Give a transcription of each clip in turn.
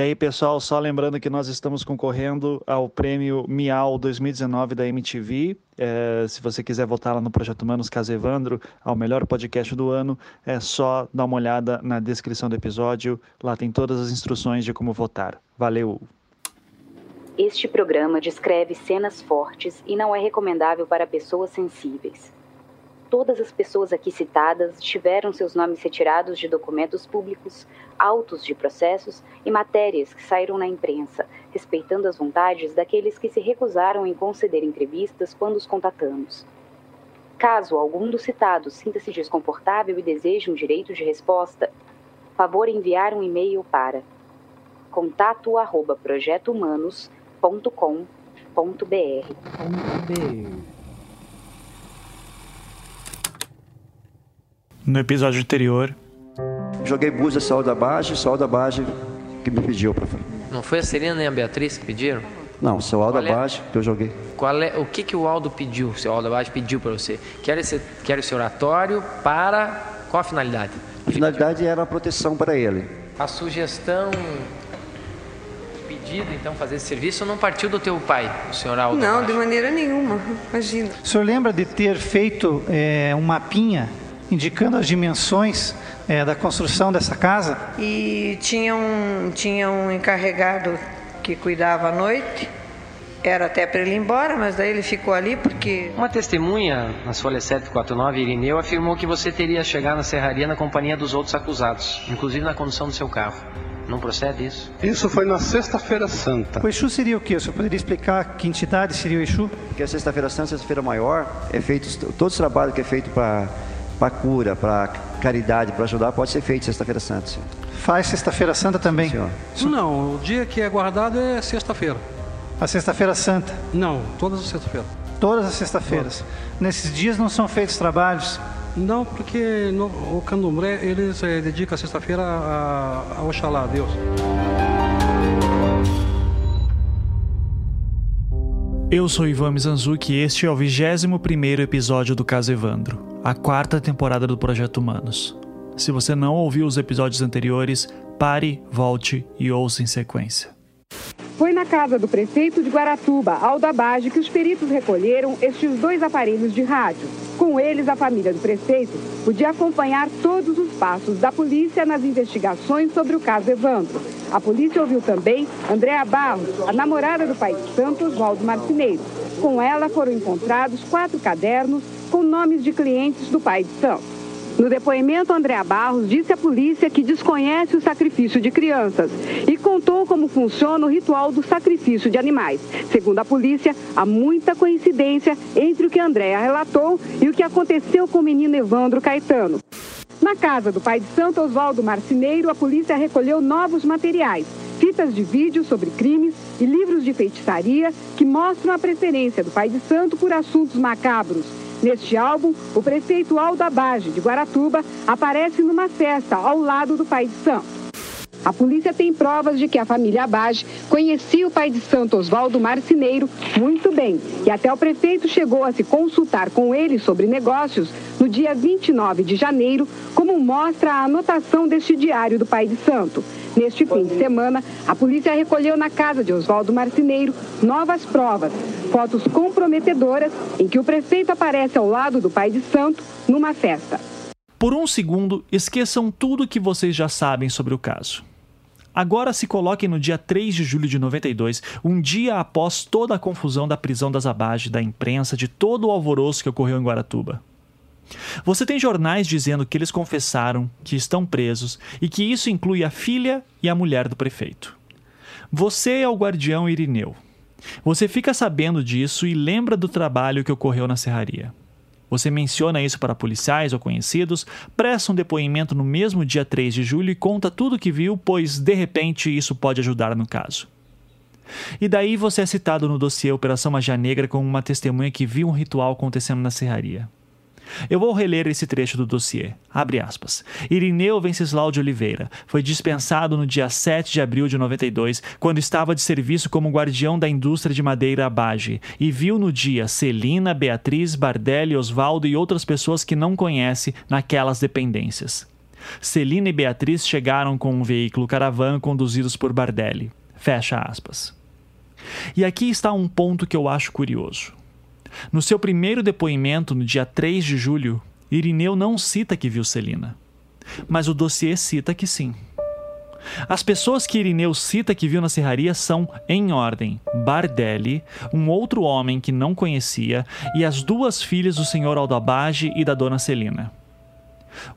E aí, pessoal, só lembrando que nós estamos concorrendo ao prêmio Miau 2019 da MTV. É, se você quiser votar lá no Projeto Humanos Casa Evandro, ao melhor podcast do ano, é só dar uma olhada na descrição do episódio. Lá tem todas as instruções de como votar. Valeu! Este programa descreve cenas fortes e não é recomendável para pessoas sensíveis. Todas as pessoas aqui citadas tiveram seus nomes retirados de documentos públicos, autos de processos e matérias que saíram na imprensa, respeitando as vontades daqueles que se recusaram em conceder entrevistas quando os contatamos. Caso algum dos citados sinta-se desconfortável e deseje um direito de resposta, favor enviar um e-mail para contato@projetohumanos.com.br. No episódio anterior. Joguei búzia sol da Bage, sol da Bage que me pediu para fazer. Não foi a Serena nem a Beatriz que pediram? Não, seu Aldo Qual é? Que eu joguei. Qual é, o que, que o Aldo pediu, o seu Aldo Abad pediu para você? Quero esse, quero esse oratório para. Qual a finalidade? A finalidade era a proteção para ele. A sugestão, o pedido, então, fazer esse serviço não partiu do teu pai, o senhor Aldo Não, Abad? de maneira nenhuma, imagina. O senhor lembra de ter feito é, um mapinha indicando as dimensões é, da construção dessa casa? E tinha um, tinha um encarregado que cuidava à noite. Era até para ele ir embora, mas daí ele ficou ali porque Uma testemunha, na folha 749, Irineu, afirmou que você teria chegado na serraria na companhia dos outros acusados, inclusive na condução do seu carro. Não procede isso? Isso foi na Sexta-feira Santa. O Exu seria o quê? O senhor poderia explicar que entidade seria o Exu? Porque a sexta-feira santa, sexta-feira maior, é feito todo esse trabalho que é feito para para cura, para caridade, para ajudar, pode ser feito sexta-feira santa, senhor. Faz Sexta-feira Santa também? senhor. Não, o dia que é guardado é sexta-feira. A Sexta-feira Santa. Não, todas as sexta-feiras. Todas as sextas-feiras. Nesses dias não são feitos trabalhos. Não, porque no, o candomblé, eles eh, dedicam a sexta-feira a, a Oxalá, a Deus. Eu sou Ivan Mizanzuki e este é o 21º episódio do Caso Evandro, a quarta temporada do Projeto Humanos. Se você não ouviu os episódios anteriores, pare, volte e ouça em sequência. Foi na casa do prefeito de Guaratuba, Aldo Abage, que os peritos recolheram estes dois aparelhos de rádio. Com eles, a família do prefeito podia acompanhar todos os passos da polícia nas investigações sobre o caso Evandro. A polícia ouviu também Andréa Barros, a namorada do pai de Santos, Oswaldo Marcineiro. Com ela foram encontrados quatro cadernos com nomes de clientes do pai de Santos. No depoimento, Andréa Barros disse à polícia que desconhece o sacrifício de crianças e contou como funciona o ritual do sacrifício de animais. Segundo a polícia, há muita coincidência entre o que Andréa relatou e o que aconteceu com o menino Evandro Caetano. Na casa do pai de Santo Oswaldo Marcineiro, a polícia recolheu novos materiais, fitas de vídeo sobre crimes e livros de feitiçaria que mostram a preferência do pai de santo por assuntos macabros. Neste álbum, o prefeito Aldo Abage, de Guaratuba, aparece numa festa ao lado do pai de santo. A polícia tem provas de que a família Abage conhecia o pai de santo Oswaldo Marcineiro muito bem e até o prefeito chegou a se consultar com ele sobre negócios no dia 29 de janeiro, como mostra a anotação deste diário do pai de santo. Neste fim de semana, a polícia recolheu na casa de Oswaldo Marcineiro novas provas, fotos comprometedoras em que o prefeito aparece ao lado do pai de santo numa festa. Por um segundo, esqueçam tudo que vocês já sabem sobre o caso. Agora se coloquem no dia 3 de julho de 92, um dia após toda a confusão da prisão das Abage, da imprensa, de todo o alvoroço que ocorreu em Guaratuba. Você tem jornais dizendo que eles confessaram que estão presos e que isso inclui a filha e a mulher do prefeito. Você é o guardião Irineu. Você fica sabendo disso e lembra do trabalho que ocorreu na serraria. Você menciona isso para policiais ou conhecidos, presta um depoimento no mesmo dia 3 de julho e conta tudo o que viu, pois de repente isso pode ajudar no caso. E daí você é citado no dossiê Operação Magia Negra como uma testemunha que viu um ritual acontecendo na serraria. Eu vou reler esse trecho do dossiê. Abre aspas. Irineu Venceslau de Oliveira foi dispensado no dia 7 de abril de 92, quando estava de serviço como guardião da indústria de madeira Abage, e viu no dia Celina, Beatriz, Bardelli, Osvaldo e outras pessoas que não conhece naquelas dependências. Celina e Beatriz chegaram com um veículo caravana conduzidos por Bardelli. Fecha aspas. E aqui está um ponto que eu acho curioso. No seu primeiro depoimento, no dia 3 de julho, Irineu não cita que viu Celina, mas o dossiê cita que sim. As pessoas que Irineu cita que viu na serraria são, em ordem, Bardelli, um outro homem que não conhecia, e as duas filhas do senhor Aldabage e da dona Celina.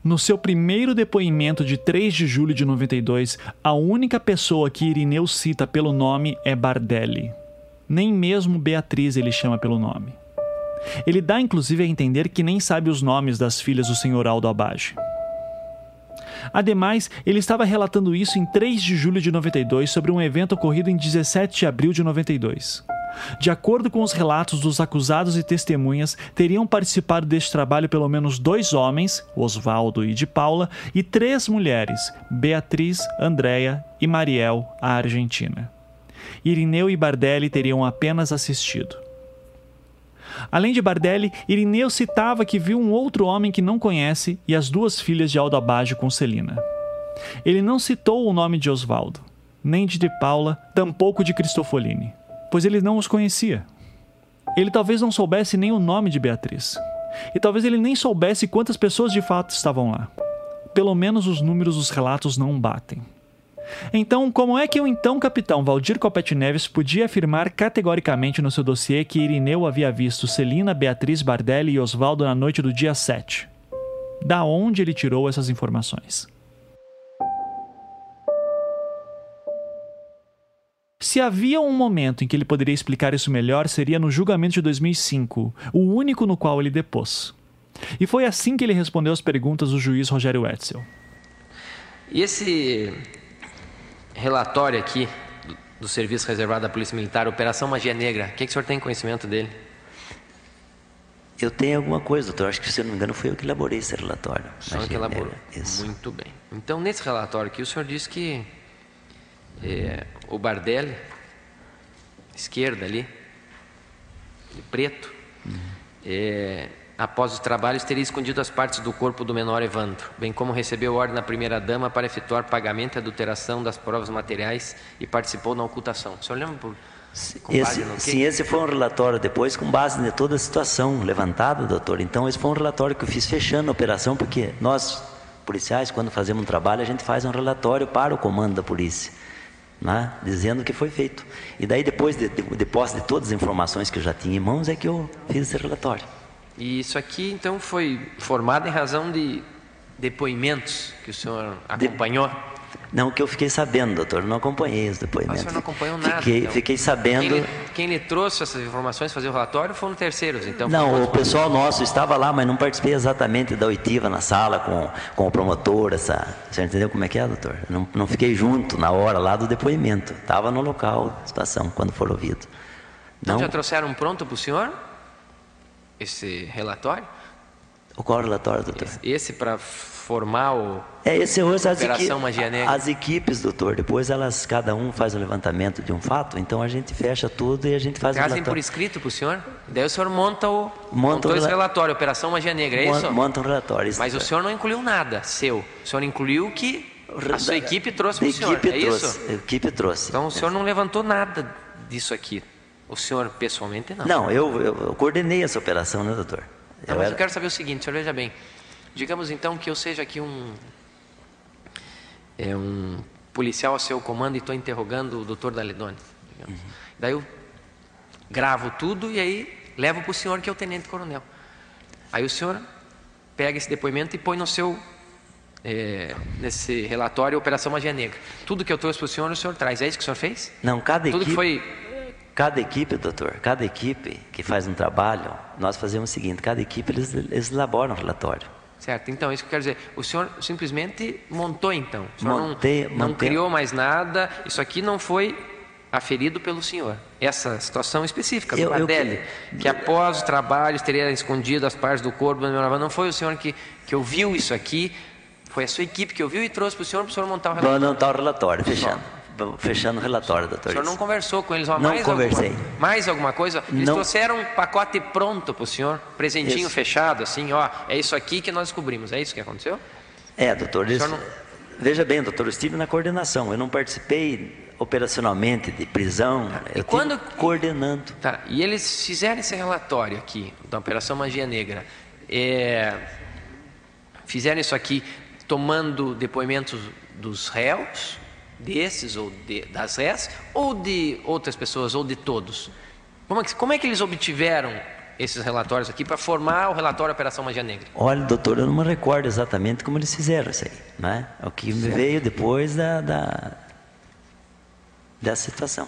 No seu primeiro depoimento de 3 de julho de 92, a única pessoa que Irineu cita pelo nome é Bardelli. Nem mesmo Beatriz ele chama pelo nome. Ele dá inclusive a entender que nem sabe os nomes das filhas do senhor Aldo Abage. Ademais, ele estava relatando isso em 3 de julho de 92 sobre um evento ocorrido em 17 de abril de 92. De acordo com os relatos dos acusados e testemunhas, teriam participado deste trabalho pelo menos dois homens, Oswaldo e de Paula, e três mulheres, Beatriz, Andréia e Mariel, a argentina. Irineu e Bardelli teriam apenas assistido. Além de Bardelli, Irineu citava que viu um outro homem que não conhece e as duas filhas de Aldo Abaggio com Celina. Ele não citou o nome de Oswaldo, nem de De Paula, tampouco de Cristofolini, pois ele não os conhecia. Ele talvez não soubesse nem o nome de Beatriz. E talvez ele nem soubesse quantas pessoas de fato estavam lá. Pelo menos os números dos relatos não batem. Então, como é que o então capitão Valdir Copete Neves podia afirmar categoricamente no seu dossiê que Irineu havia visto Celina, Beatriz Bardelli e Oswaldo na noite do dia 7? Da onde ele tirou essas informações? Se havia um momento em que ele poderia explicar isso melhor, seria no julgamento de 2005, o único no qual ele depôs. E foi assim que ele respondeu às perguntas do juiz Rogério Wetzel. E esse relatório aqui do, do Serviço Reservado da Polícia Militar, Operação Magia Negra, o que, que o senhor tem conhecimento dele? Eu tenho alguma coisa, doutor. Acho que, se eu não me engano, foi eu que elaborei esse relatório. O senhor que elaborou. Isso. Muito bem. Então, nesse relatório aqui, o senhor disse que é, o Bardelli, esquerda ali, preto, uhum. é, após os trabalhos, teria escondido as partes do corpo do menor Evandro, bem como recebeu ordem da primeira-dama para efetuar pagamento e adulteração das provas materiais e participou na ocultação. O senhor lembra por, esse, sim, esse foi um relatório depois com base em toda a situação levantada, doutor. Então, esse foi um relatório que eu fiz fechando a operação, porque nós, policiais, quando fazemos um trabalho, a gente faz um relatório para o comando da polícia, né, dizendo o que foi feito. E daí, depois de, de, de posse de todas as informações que eu já tinha em mãos, é que eu fiz esse relatório. E isso aqui, então, foi formado em razão de depoimentos que o senhor acompanhou? De... Não, que eu fiquei sabendo, doutor, não acompanhei os depoimentos. Mas o senhor não acompanhou nada? Fiquei, então. fiquei sabendo... Quem lhe, quem lhe, trouxe essas informações, fazer o relatório, foram terceiros, então? Não, o pessoal nosso estava lá, mas não participei exatamente da oitiva na sala com, com o promotor, essa... Você entendeu como é que é, doutor? Não, não fiquei junto na hora lá do depoimento. Estava no local, situação, quando for ouvido. Então já trouxeram pronto para o senhor? Esse relatório? O qual relatório, doutor? Esse, esse para formar o é esse hoje as Operação Magia Negra. As equipes, doutor, depois elas cada um faz o levantamento de um fato, então a gente fecha tudo e a gente faz Trazem o por escrito para o senhor? Daí o senhor monta o monta esse relatório, Operação Magia Negra, é isso? Monta um relatório. Isso, Mas doutor. o senhor não incluiu nada seu. O senhor incluiu que a sua equipe trouxe para o senhor, equipe é trouxe, isso? A equipe trouxe. Então o senhor não levantou nada disso aqui. O senhor pessoalmente não? Não, eu, eu, eu coordenei essa operação, né, doutor? Não, eu mas era... eu quero saber o seguinte, senhor veja bem. Digamos então que eu seja aqui um, é, um policial ao seu comando e estou interrogando o doutor Daledoni. Uhum. Daí eu gravo tudo e aí levo para o senhor que é o tenente coronel. Aí o senhor pega esse depoimento e põe no seu é, nesse relatório Operação Magia Negra. Tudo que eu trouxe para o senhor, o senhor traz. É isso que o senhor fez? Não, cada Tudo equipe... foi Cada equipe, doutor, cada equipe que faz um trabalho, nós fazemos o seguinte: cada equipe eles, eles elaboram um relatório. Certo, então isso que eu quero dizer. O senhor simplesmente montou então. O senhor montei, não, não criou mais nada. Isso aqui não foi aferido pelo senhor. Essa situação específica do Adélio, que... que após os trabalhos teria escondido as partes do corpo Não foi o senhor que, que ouviu isso aqui, foi a sua equipe que ouviu e trouxe para o senhor para o senhor montar o relatório. Não está o relatório, fechando fechando o relatório, doutor. O senhor não conversou com eles? Não mais conversei. Alguma, mais alguma coisa? Eles não. trouxeram um pacote pronto para o senhor, presentinho isso. fechado, assim, ó, é isso aqui que nós descobrimos. É isso que aconteceu? É, doutor. Isso... Não... Veja bem, doutor, eu estive na coordenação. Eu não participei operacionalmente de prisão. Tá. Eu quando coordenando. Tá. E eles fizeram esse relatório aqui da Operação Magia Negra. É... Fizeram isso aqui tomando depoimentos dos réus, desses ou de, das réis, ou de outras pessoas, ou de todos. Como é que, como é que eles obtiveram esses relatórios aqui para formar o relatório Operação Magia Negra? Olha, doutor, eu não me recordo exatamente como eles fizeram isso aí. Né? O que me veio depois da, da, dessa situação.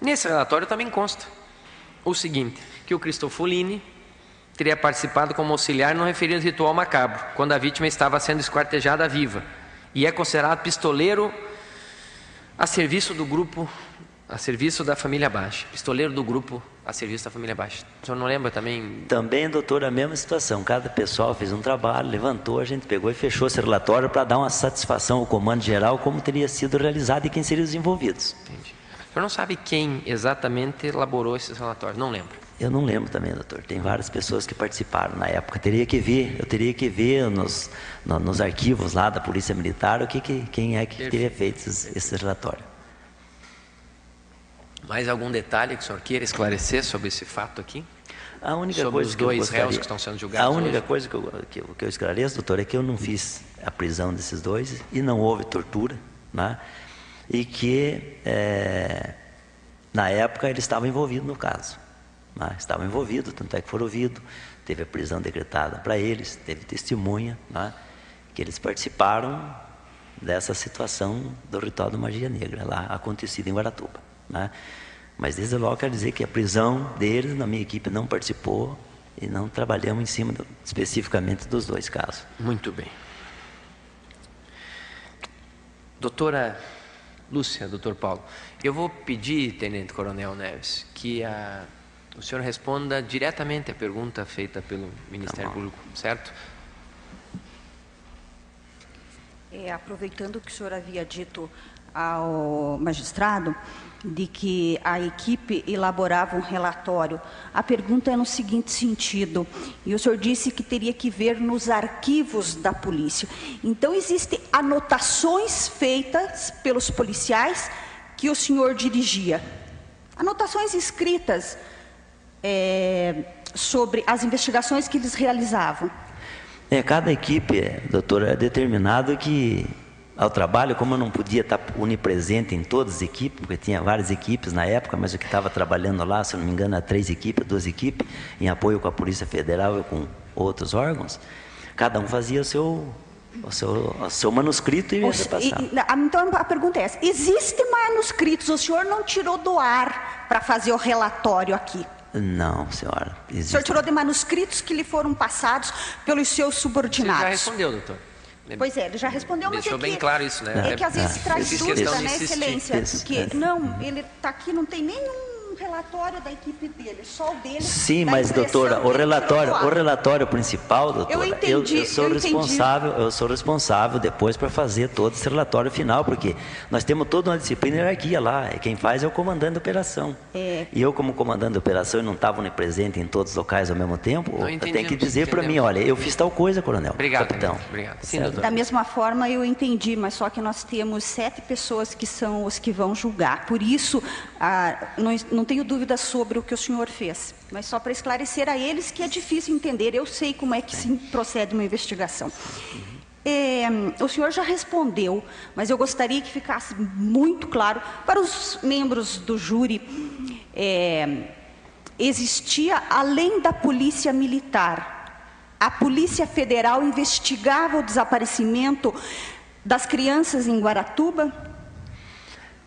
Nesse relatório também consta o seguinte, que o Cristofolini teria participado como auxiliar no referido ritual macabro, quando a vítima estava sendo esquartejada viva, e é considerado pistoleiro a serviço do grupo, a serviço da família Baixa, pistoleiro do grupo a serviço da família Baixa. O senhor não lembra também? Também, doutor, a mesma situação. Cada pessoal fez um trabalho, levantou, a gente pegou e fechou esse relatório para dar uma satisfação ao comando geral como teria sido realizado e quem seriam os envolvidos. Entendi. O senhor não sabe quem exatamente elaborou esses relatórios? Não lembro. Eu não lembro também, doutor. Tem várias pessoas que participaram na época. Teria que ver, eu teria que ver nos, no, nos arquivos lá da Polícia Militar o que, que quem é que Perfeito. teria feito esse, esse relatório. Mais algum detalhe que o senhor queira esclarecer sobre esse fato aqui? A única sobre coisa os que dois gostaria, réus que estão sendo julgados. A única hoje? coisa que eu, que, que eu esclareço, doutor, é que eu não fiz a prisão desses dois e não houve tortura, né? E que é, na época ele estava envolvido no caso né, estavam envolvidos, tanto é que foram ouvidos, teve a prisão decretada para eles, teve testemunha, né, que eles participaram dessa situação do ritual da magia negra, lá acontecido em Guaratuba. Né. Mas desde logo quero dizer que a prisão deles, na minha equipe, não participou e não trabalhamos em cima do, especificamente dos dois casos. Muito bem. Doutora Lúcia, doutor Paulo, eu vou pedir, Tenente Coronel Neves, que a o senhor responda diretamente a pergunta feita pelo Ministério tá Público, certo? É, aproveitando o que o senhor havia dito ao magistrado, de que a equipe elaborava um relatório. A pergunta é no seguinte sentido, e o senhor disse que teria que ver nos arquivos da polícia. Então, existem anotações feitas pelos policiais que o senhor dirigia. Anotações escritas é, sobre as investigações que eles realizavam? É, cada equipe, doutora, é determinado que ao trabalho, como eu não podia estar unipresente em todas as equipes, porque tinha várias equipes na época, mas o que estava trabalhando lá, se não me engano, era três equipes, duas equipes, em apoio com a Polícia Federal e com outros órgãos, cada um fazia o seu, o seu, o seu manuscrito e repassar. Então a pergunta é essa: existem manuscritos, o senhor não tirou do ar para fazer o relatório aqui? Não, senhora. Existe... O senhor tirou de manuscritos que lhe foram passados pelos seus subordinados. Você já respondeu, doutor. Pois é, ele já respondeu, mas Deixou é bem claro isso, né? É que às vezes é. traz dúvida, né, excelência? Porque, não, ele está aqui, não tem nenhum relatório da equipe dele, só o dele. Sim, mas doutora, o relatório, o relatório principal, doutora, eu, entendi, eu, eu sou eu responsável, entendi. eu sou responsável depois para fazer todo esse relatório final, porque nós temos toda uma disciplina e hierarquia lá, e quem faz é o comandante da operação. É. E eu como comandante da operação e não estava presente em todos os locais ao mesmo tempo, tem que dizer para mim, olha, eu fiz tal coisa, coronel. Obrigado, capitão. Obrigado. Sim, da mesma forma eu entendi, mas só que nós temos sete pessoas que são os que vão julgar. Por isso, ah, não, não tenho dúvida sobre o que o senhor fez, mas só para esclarecer a eles que é difícil entender. Eu sei como é que se procede uma investigação. É, o senhor já respondeu, mas eu gostaria que ficasse muito claro para os membros do júri. É, existia, além da polícia militar, a polícia federal investigava o desaparecimento das crianças em Guaratuba?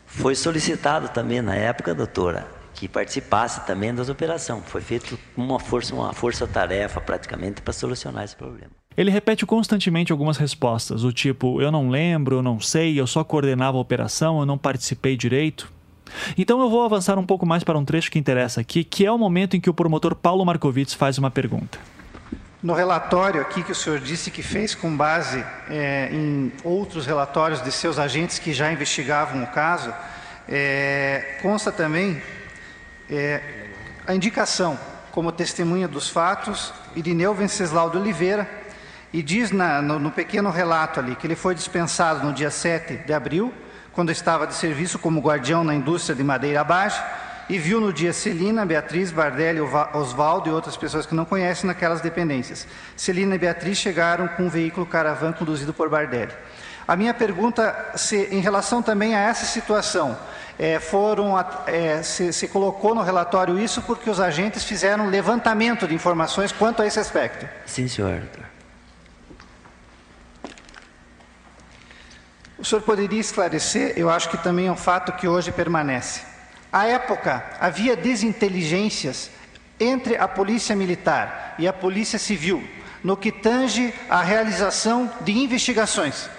Foi solicitado também na época, doutora, que participasse também das operações. Foi feito uma força, uma força-tarefa praticamente para solucionar esse problema. Ele repete constantemente algumas respostas, do tipo: eu não lembro, eu não sei, eu só coordenava a operação, eu não participei direito. Então eu vou avançar um pouco mais para um trecho que interessa aqui, que é o momento em que o promotor Paulo Marcovitz faz uma pergunta. No relatório aqui que o senhor disse que fez com base é, em outros relatórios de seus agentes que já investigavam o caso, é, consta também é, a indicação como testemunha dos fatos, Irineu Venceslau de Oliveira, e diz na, no, no, pequeno relato ali que ele foi dispensado no dia 7 de abril, quando estava de serviço como guardião na indústria de madeira abaixo, e viu no dia Celina, Beatriz, Bardelli, Oswaldo e outras pessoas que não conhecem naquelas dependências. Celina e Beatriz chegaram com um veículo caravan conduzido por Bardelli. A minha pergunta, se, em relação também a essa situação, é, foram, é, se, se, colocou no relatório isso porque os agentes fizeram levantamento de informações quanto a esse aspecto? Sim, senhor. O senhor poderia esclarecer, eu acho que também é um fato que hoje permanece. À época, havia desinteligências entre a polícia militar e a polícia civil no que tange à realização de investigações.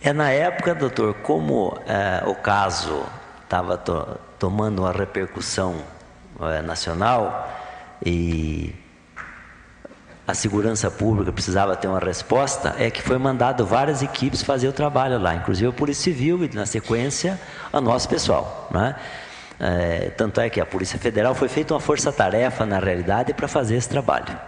É na época, doutor, como é, o caso estava to tomando uma repercussão é, nacional e a segurança pública precisava ter uma resposta, é que foi mandado várias equipes fazer o trabalho lá, inclusive a Polícia Civil e, na sequência, o nosso pessoal. Né? É, tanto é que a Polícia Federal foi feita uma força-tarefa, na realidade, para fazer esse trabalho.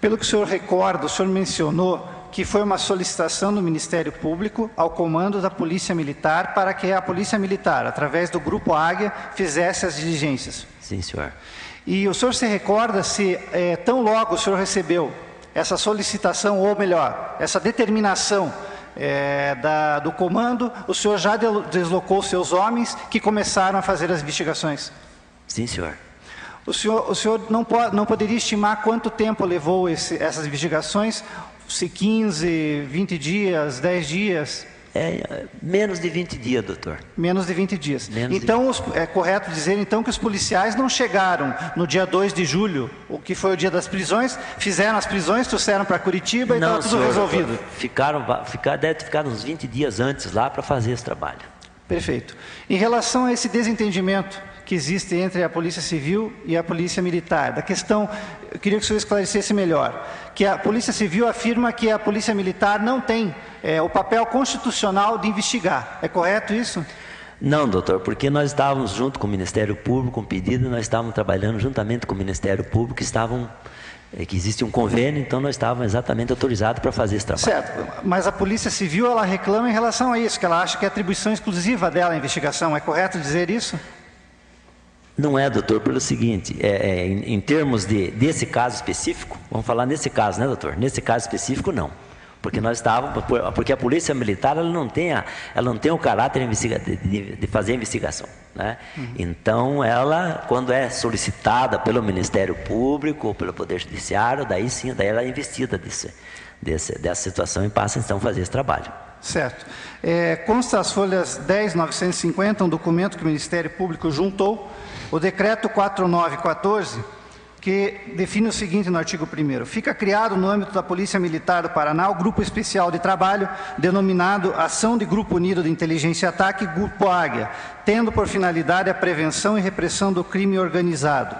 Pelo que o senhor recorda, o senhor mencionou que foi uma solicitação do Ministério Público ao comando da Polícia Militar para que a Polícia Militar, através do Grupo Águia, fizesse as diligências. Sim, senhor. E o senhor se recorda se é, tão logo o senhor recebeu essa solicitação, ou melhor, essa determinação é, da, do comando, o senhor já deslocou seus homens que começaram a fazer as investigações? Sim, senhor. O senhor, o senhor não, não poderia estimar quanto tempo levou esse, essas investigações se 15, 20 dias, 10 dias? É, menos de 20 dias, doutor. Menos de 20 dias. Menos então, 20. Os, é correto dizer então que os policiais não chegaram no dia 2 de julho, o que foi o dia das prisões, fizeram as prisões, trouxeram para Curitiba e estava tudo senhor, resolvido. Ficaram, ficar, deve ter ficado uns 20 dias antes lá para fazer esse trabalho. Perfeito. Em relação a esse desentendimento que existe entre a Polícia Civil e a Polícia Militar. Da questão, eu queria que o senhor esclarecesse melhor, que a Polícia Civil afirma que a Polícia Militar não tem é, o papel constitucional de investigar. É correto isso? Não, doutor, porque nós estávamos junto com o Ministério Público, com um pedido, nós estávamos trabalhando juntamente com o Ministério Público, estavam é, que existe um convênio, então nós estávamos exatamente autorizados para fazer esse trabalho. Certo, mas a Polícia Civil ela reclama em relação a isso, que ela acha que é atribuição exclusiva dela a investigação. É correto dizer isso? Não é, doutor, pelo seguinte, é, é, em, em, termos de, desse caso específico, vamos falar nesse caso, né, doutor? Nesse caso específico, não. Porque nós estávamos, porque a polícia militar ela não tem, a, ela não tem o caráter de, de, de fazer investigação. Né? Uhum. Então, ela, quando é solicitada pelo Ministério Público ou pelo Poder Judiciário, daí sim, daí ela é investida desse, desse, dessa situação e passa então a fazer esse trabalho. Certo. É, consta as folhas 10.950, um documento que o Ministério Público juntou o decreto 4914, que define o seguinte no artigo 1 Fica criado no âmbito da Polícia Militar do Paraná o Grupo Especial de Trabalho, denominado Ação de Grupo Unido de Inteligência e Ataque, Grupo Águia, tendo por finalidade a prevenção e repressão do crime organizado.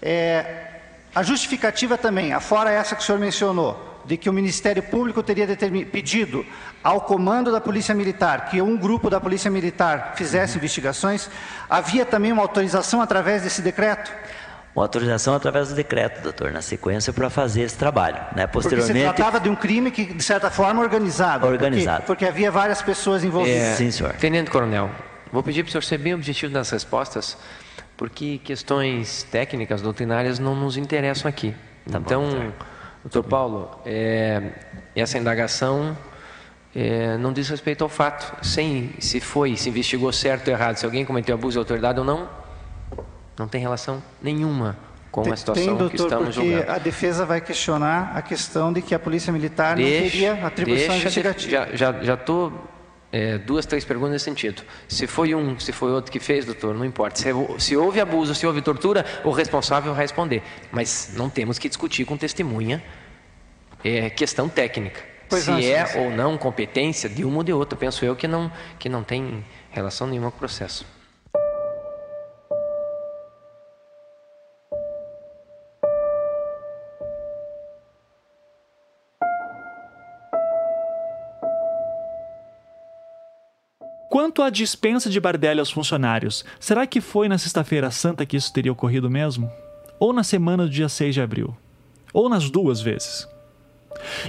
É, a justificativa também, afora essa que o senhor mencionou, de que o Ministério Público teria pedido ao comando da Polícia Militar que um grupo da Polícia Militar fizesse investigações, havia também uma autorização através desse decreto? Uma autorização através do decreto, doutor, na sequência para fazer esse trabalho. Né? Posteriormente, porque se tratava de um crime que, de certa forma, organizado. Organizado. Porque, porque havia várias pessoas envolvidas. É, Sim, senhor. Tenente Coronel, vou pedir para o senhor ser bem objetivo nas respostas, porque questões técnicas, doutrinárias, não nos interessam aqui. Tá então... Bom, Doutor Paulo, é, essa indagação é, não diz respeito ao fato. Sem, se foi, se investigou certo ou errado, se alguém cometeu abuso de autoridade ou não, não tem relação nenhuma com a situação tem, doutor, que estamos porque julgando. a defesa vai questionar a questão de que a Polícia Militar deixa, não teria atribuição deixa, investigativa. Já estou é, duas, três perguntas nesse sentido. Se foi um, se foi outro que fez, doutor, não importa. Se, se houve abuso, se houve tortura, o responsável vai responder. Mas não temos que discutir com testemunha é, questão técnica. Pois se não, é sim. ou não competência de uma ou de outra, penso eu que não, que não tem relação nenhuma com o processo. Quanto à dispensa de Bardelli aos funcionários, será que foi na Sexta-feira Santa que isso teria ocorrido mesmo? ou na semana do dia 6 de abril, ou nas duas vezes.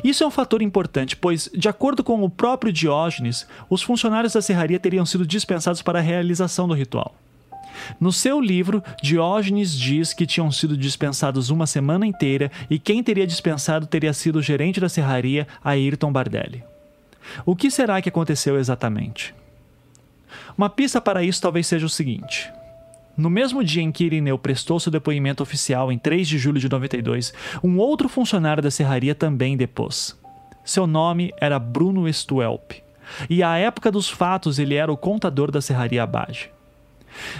Isso é um fator importante, pois, de acordo com o próprio Diógenes, os funcionários da serraria teriam sido dispensados para a realização do ritual. No seu livro, Diógenes diz que tinham sido dispensados uma semana inteira e quem teria dispensado teria sido o gerente da serraria, Ayrton Bardelli. O que será que aconteceu exatamente? Uma pista para isso talvez seja o seguinte. No mesmo dia em que Irineu prestou seu depoimento oficial, em 3 de julho de 92, um outro funcionário da serraria também depôs. Seu nome era Bruno Stuelp, e à época dos fatos ele era o contador da serraria Abage.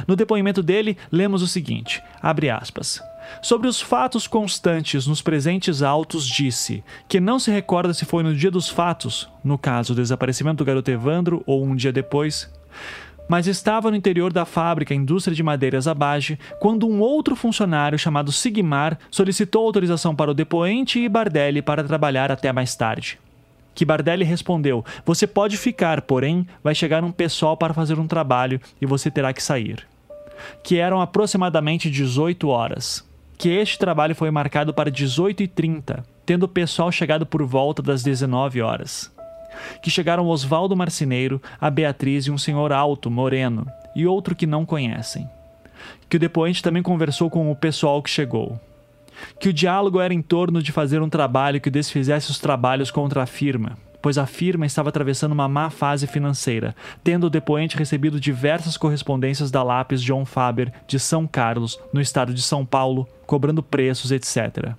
No depoimento dele, lemos o seguinte: abre aspas. Sobre os fatos constantes nos presentes autos, disse que não se recorda se foi no dia dos fatos, no caso do desaparecimento do garoto Evandro ou um dia depois, mas estava no interior da fábrica Indústria de Madeiras Abage quando um outro funcionário chamado Sigmar solicitou autorização para o depoente e Bardelli para trabalhar até mais tarde. Que Bardelli respondeu: Você pode ficar, porém, vai chegar um pessoal para fazer um trabalho e você terá que sair. Que eram aproximadamente 18 horas. Que este trabalho foi marcado para 18h30, tendo o pessoal chegado por volta das 19 horas que chegaram Oswaldo Marceneiro, a Beatriz e um senhor alto, moreno, e outro que não conhecem. Que o depoente também conversou com o pessoal que chegou. Que o diálogo era em torno de fazer um trabalho que desfizesse os trabalhos contra a firma, pois a firma estava atravessando uma má fase financeira, tendo o depoente recebido diversas correspondências da Lápis John Faber de São Carlos, no estado de São Paulo, cobrando preços, etc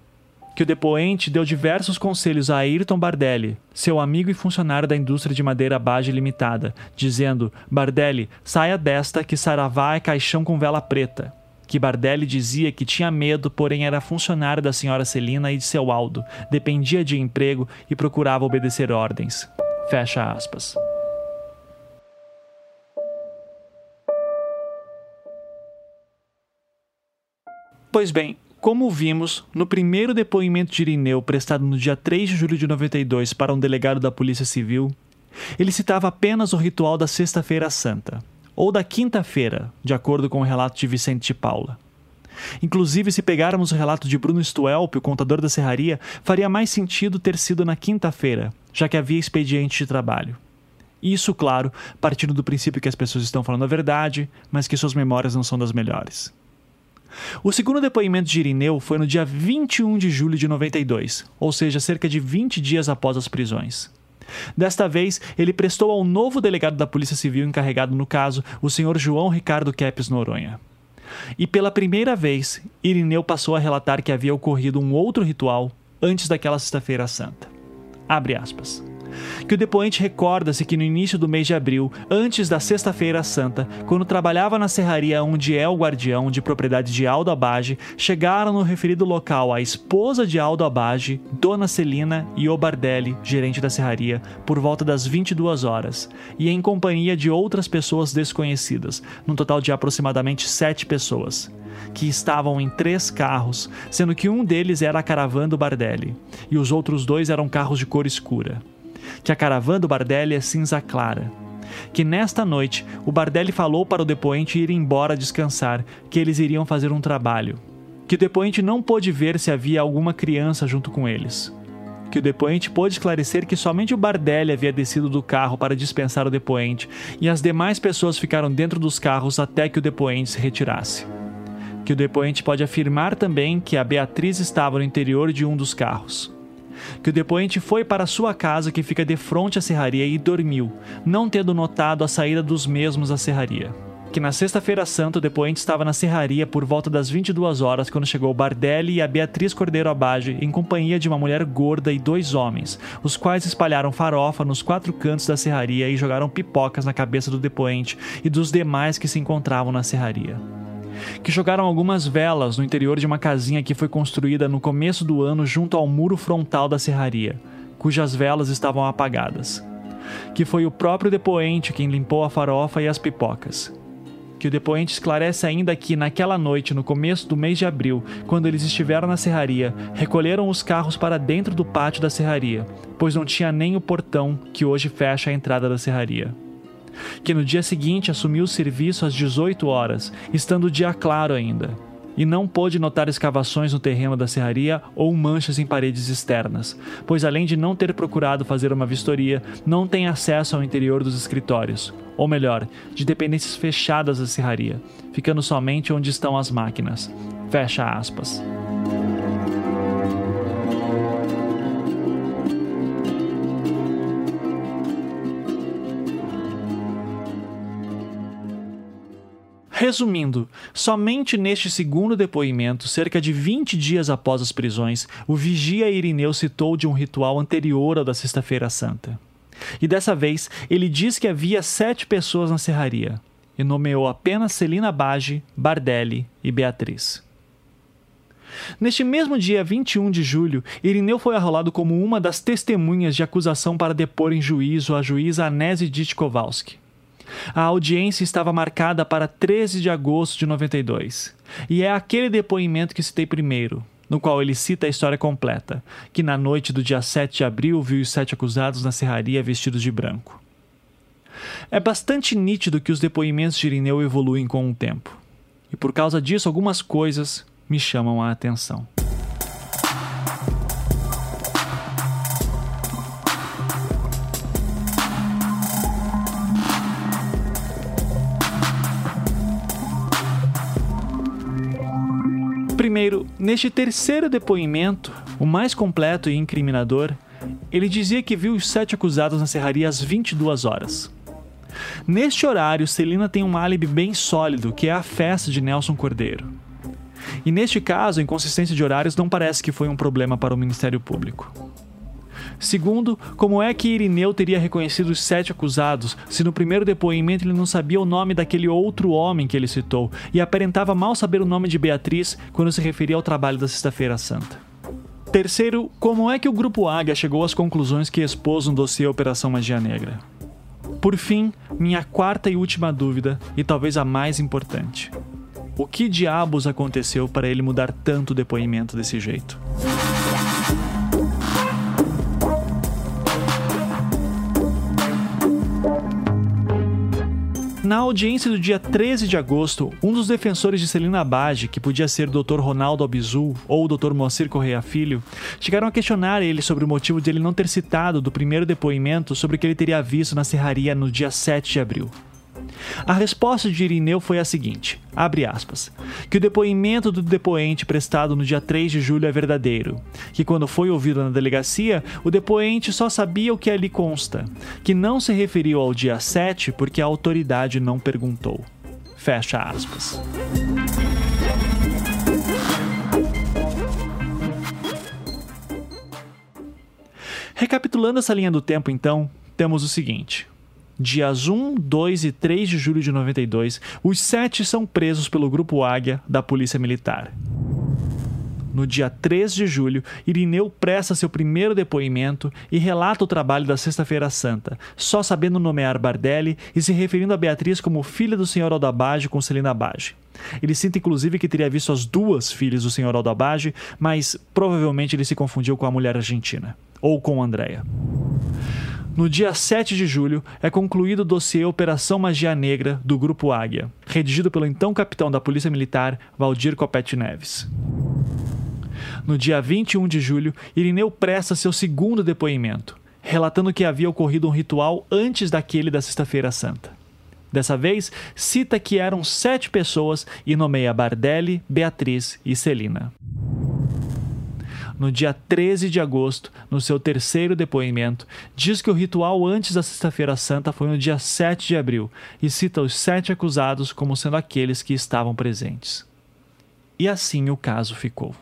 que o depoente deu diversos conselhos a Ayrton Bardelli, seu amigo e funcionário da indústria de madeira Bage Limitada, dizendo: Bardelli, saia desta que Saravá é caixão com vela preta. Que Bardelli dizia que tinha medo, porém era funcionário da senhora Celina e de seu Aldo, dependia de emprego e procurava obedecer ordens. Fecha aspas. Pois bem, como vimos, no primeiro depoimento de Irineu prestado no dia 3 de julho de 92 para um delegado da Polícia Civil, ele citava apenas o ritual da Sexta-feira Santa, ou da Quinta-feira, de acordo com o relato de Vicente de Paula. Inclusive, se pegarmos o relato de Bruno Stuelp, o contador da serraria, faria mais sentido ter sido na quinta-feira, já que havia expediente de trabalho. Isso, claro, partindo do princípio que as pessoas estão falando a verdade, mas que suas memórias não são das melhores. O segundo depoimento de Irineu foi no dia 21 de julho de 92, ou seja, cerca de 20 dias após as prisões. Desta vez, ele prestou ao novo delegado da Polícia Civil encarregado no caso, o senhor João Ricardo Kepes Noronha. E pela primeira vez, Irineu passou a relatar que havia ocorrido um outro ritual antes daquela Sexta-feira Santa. Abre aspas que o depoente recorda-se que no início do mês de abril, antes da Sexta-feira Santa, quando trabalhava na serraria onde é o guardião de propriedade de Aldo Abage, chegaram no referido local a esposa de Aldo Abage, Dona Celina e o Bardelli, gerente da serraria, por volta das 22 horas, e em companhia de outras pessoas desconhecidas, num total de aproximadamente sete pessoas que estavam em três carros, sendo que um deles era a caravana do Bardelli, e os outros dois eram carros de cor escura que a caravana do Bardelli é cinza clara. Que nesta noite o Bardelli falou para o depoente ir embora descansar, que eles iriam fazer um trabalho. Que o depoente não pôde ver se havia alguma criança junto com eles. Que o depoente pôde esclarecer que somente o Bardelli havia descido do carro para dispensar o depoente e as demais pessoas ficaram dentro dos carros até que o depoente se retirasse. Que o depoente pode afirmar também que a Beatriz estava no interior de um dos carros que o depoente foi para sua casa que fica de frente à serraria e dormiu, não tendo notado a saída dos mesmos à serraria. Que na sexta-feira santa o depoente estava na serraria por volta das 22 horas quando chegou Bardelli e a Beatriz Cordeiro Abage em companhia de uma mulher gorda e dois homens, os quais espalharam farofa nos quatro cantos da serraria e jogaram pipocas na cabeça do depoente e dos demais que se encontravam na serraria que jogaram algumas velas no interior de uma casinha que foi construída no começo do ano junto ao muro frontal da serraria, cujas velas estavam apagadas. Que foi o próprio depoente quem limpou a farofa e as pipocas. Que o depoente esclarece ainda que, naquela noite, no começo do mês de abril, quando eles estiveram na serraria, recolheram os carros para dentro do pátio da serraria, pois não tinha nem o portão que hoje fecha a entrada da serraria que no dia seguinte assumiu o serviço às 18 horas, estando o dia claro ainda, e não pôde notar escavações no terreno da serraria ou manchas em paredes externas, pois além de não ter procurado fazer uma vistoria, não tem acesso ao interior dos escritórios, ou melhor, de dependências fechadas da serraria, ficando somente onde estão as máquinas. Fecha aspas. Resumindo, somente neste segundo depoimento, cerca de 20 dias após as prisões, o vigia Irineu citou de um ritual anterior ao da Sexta-feira Santa. E dessa vez, ele diz que havia sete pessoas na serraria, e nomeou apenas Celina Bage, Bardelli e Beatriz. Neste mesmo dia 21 de julho, Irineu foi arrolado como uma das testemunhas de acusação para depor em juízo a juíza Anese Ditkovalski. A audiência estava marcada para 13 de agosto de 92. E é aquele depoimento que citei primeiro, no qual ele cita a história completa, que na noite do dia 7 de abril viu os sete acusados na serraria vestidos de branco. É bastante nítido que os depoimentos de Irineu evoluem com o tempo. E por causa disso, algumas coisas me chamam a atenção. Primeiro, neste terceiro depoimento, o mais completo e incriminador, ele dizia que viu os sete acusados na serraria às 22 horas. Neste horário, Celina tem um álibi bem sólido, que é a festa de Nelson Cordeiro. E neste caso, a inconsistência de horários não parece que foi um problema para o Ministério Público. Segundo, como é que Irineu teria reconhecido os sete acusados se no primeiro depoimento ele não sabia o nome daquele outro homem que ele citou e aparentava mal saber o nome de Beatriz quando se referia ao trabalho da Sexta-feira Santa? Terceiro, como é que o Grupo Águia chegou às conclusões que expôs no dossiê Operação Magia Negra? Por fim, minha quarta e última dúvida, e talvez a mais importante. O que diabos aconteceu para ele mudar tanto o depoimento desse jeito? Na audiência do dia 13 de agosto, um dos defensores de Celina Abade, que podia ser o Dr. Ronaldo Abizul ou Dr. Moacir Correia Filho, chegaram a questionar ele sobre o motivo de ele não ter citado do primeiro depoimento sobre o que ele teria visto na serraria no dia 7 de abril. A resposta de Irineu foi a seguinte: abre aspas, que o depoimento do depoente prestado no dia 3 de julho é verdadeiro, que quando foi ouvido na delegacia, o depoente só sabia o que ali consta, que não se referiu ao dia 7 porque a autoridade não perguntou. Fecha aspas. Recapitulando essa linha do tempo, então, temos o seguinte: Dias 1, 2 e 3 de julho de 92, os sete são presos pelo Grupo Águia da Polícia Militar. No dia 3 de julho, Irineu presta seu primeiro depoimento e relata o trabalho da Sexta-feira Santa, só sabendo nomear Bardelli e se referindo a Beatriz como filha do senhor Aldabage com Celina Bage. Ele cita inclusive que teria visto as duas filhas do senhor Aldabage, mas provavelmente ele se confundiu com a mulher argentina, ou com Andréia. No dia 7 de julho, é concluído o dossiê Operação Magia Negra do Grupo Águia, redigido pelo então capitão da Polícia Militar, Valdir Copete Neves. No dia 21 de julho, Irineu presta seu segundo depoimento, relatando que havia ocorrido um ritual antes daquele da Sexta-feira Santa. Dessa vez, cita que eram sete pessoas e nomeia Bardelli, Beatriz e Celina no dia 13 de agosto, no seu terceiro depoimento, diz que o ritual antes da Sexta-feira Santa foi no dia 7 de abril e cita os sete acusados como sendo aqueles que estavam presentes. E assim o caso ficou.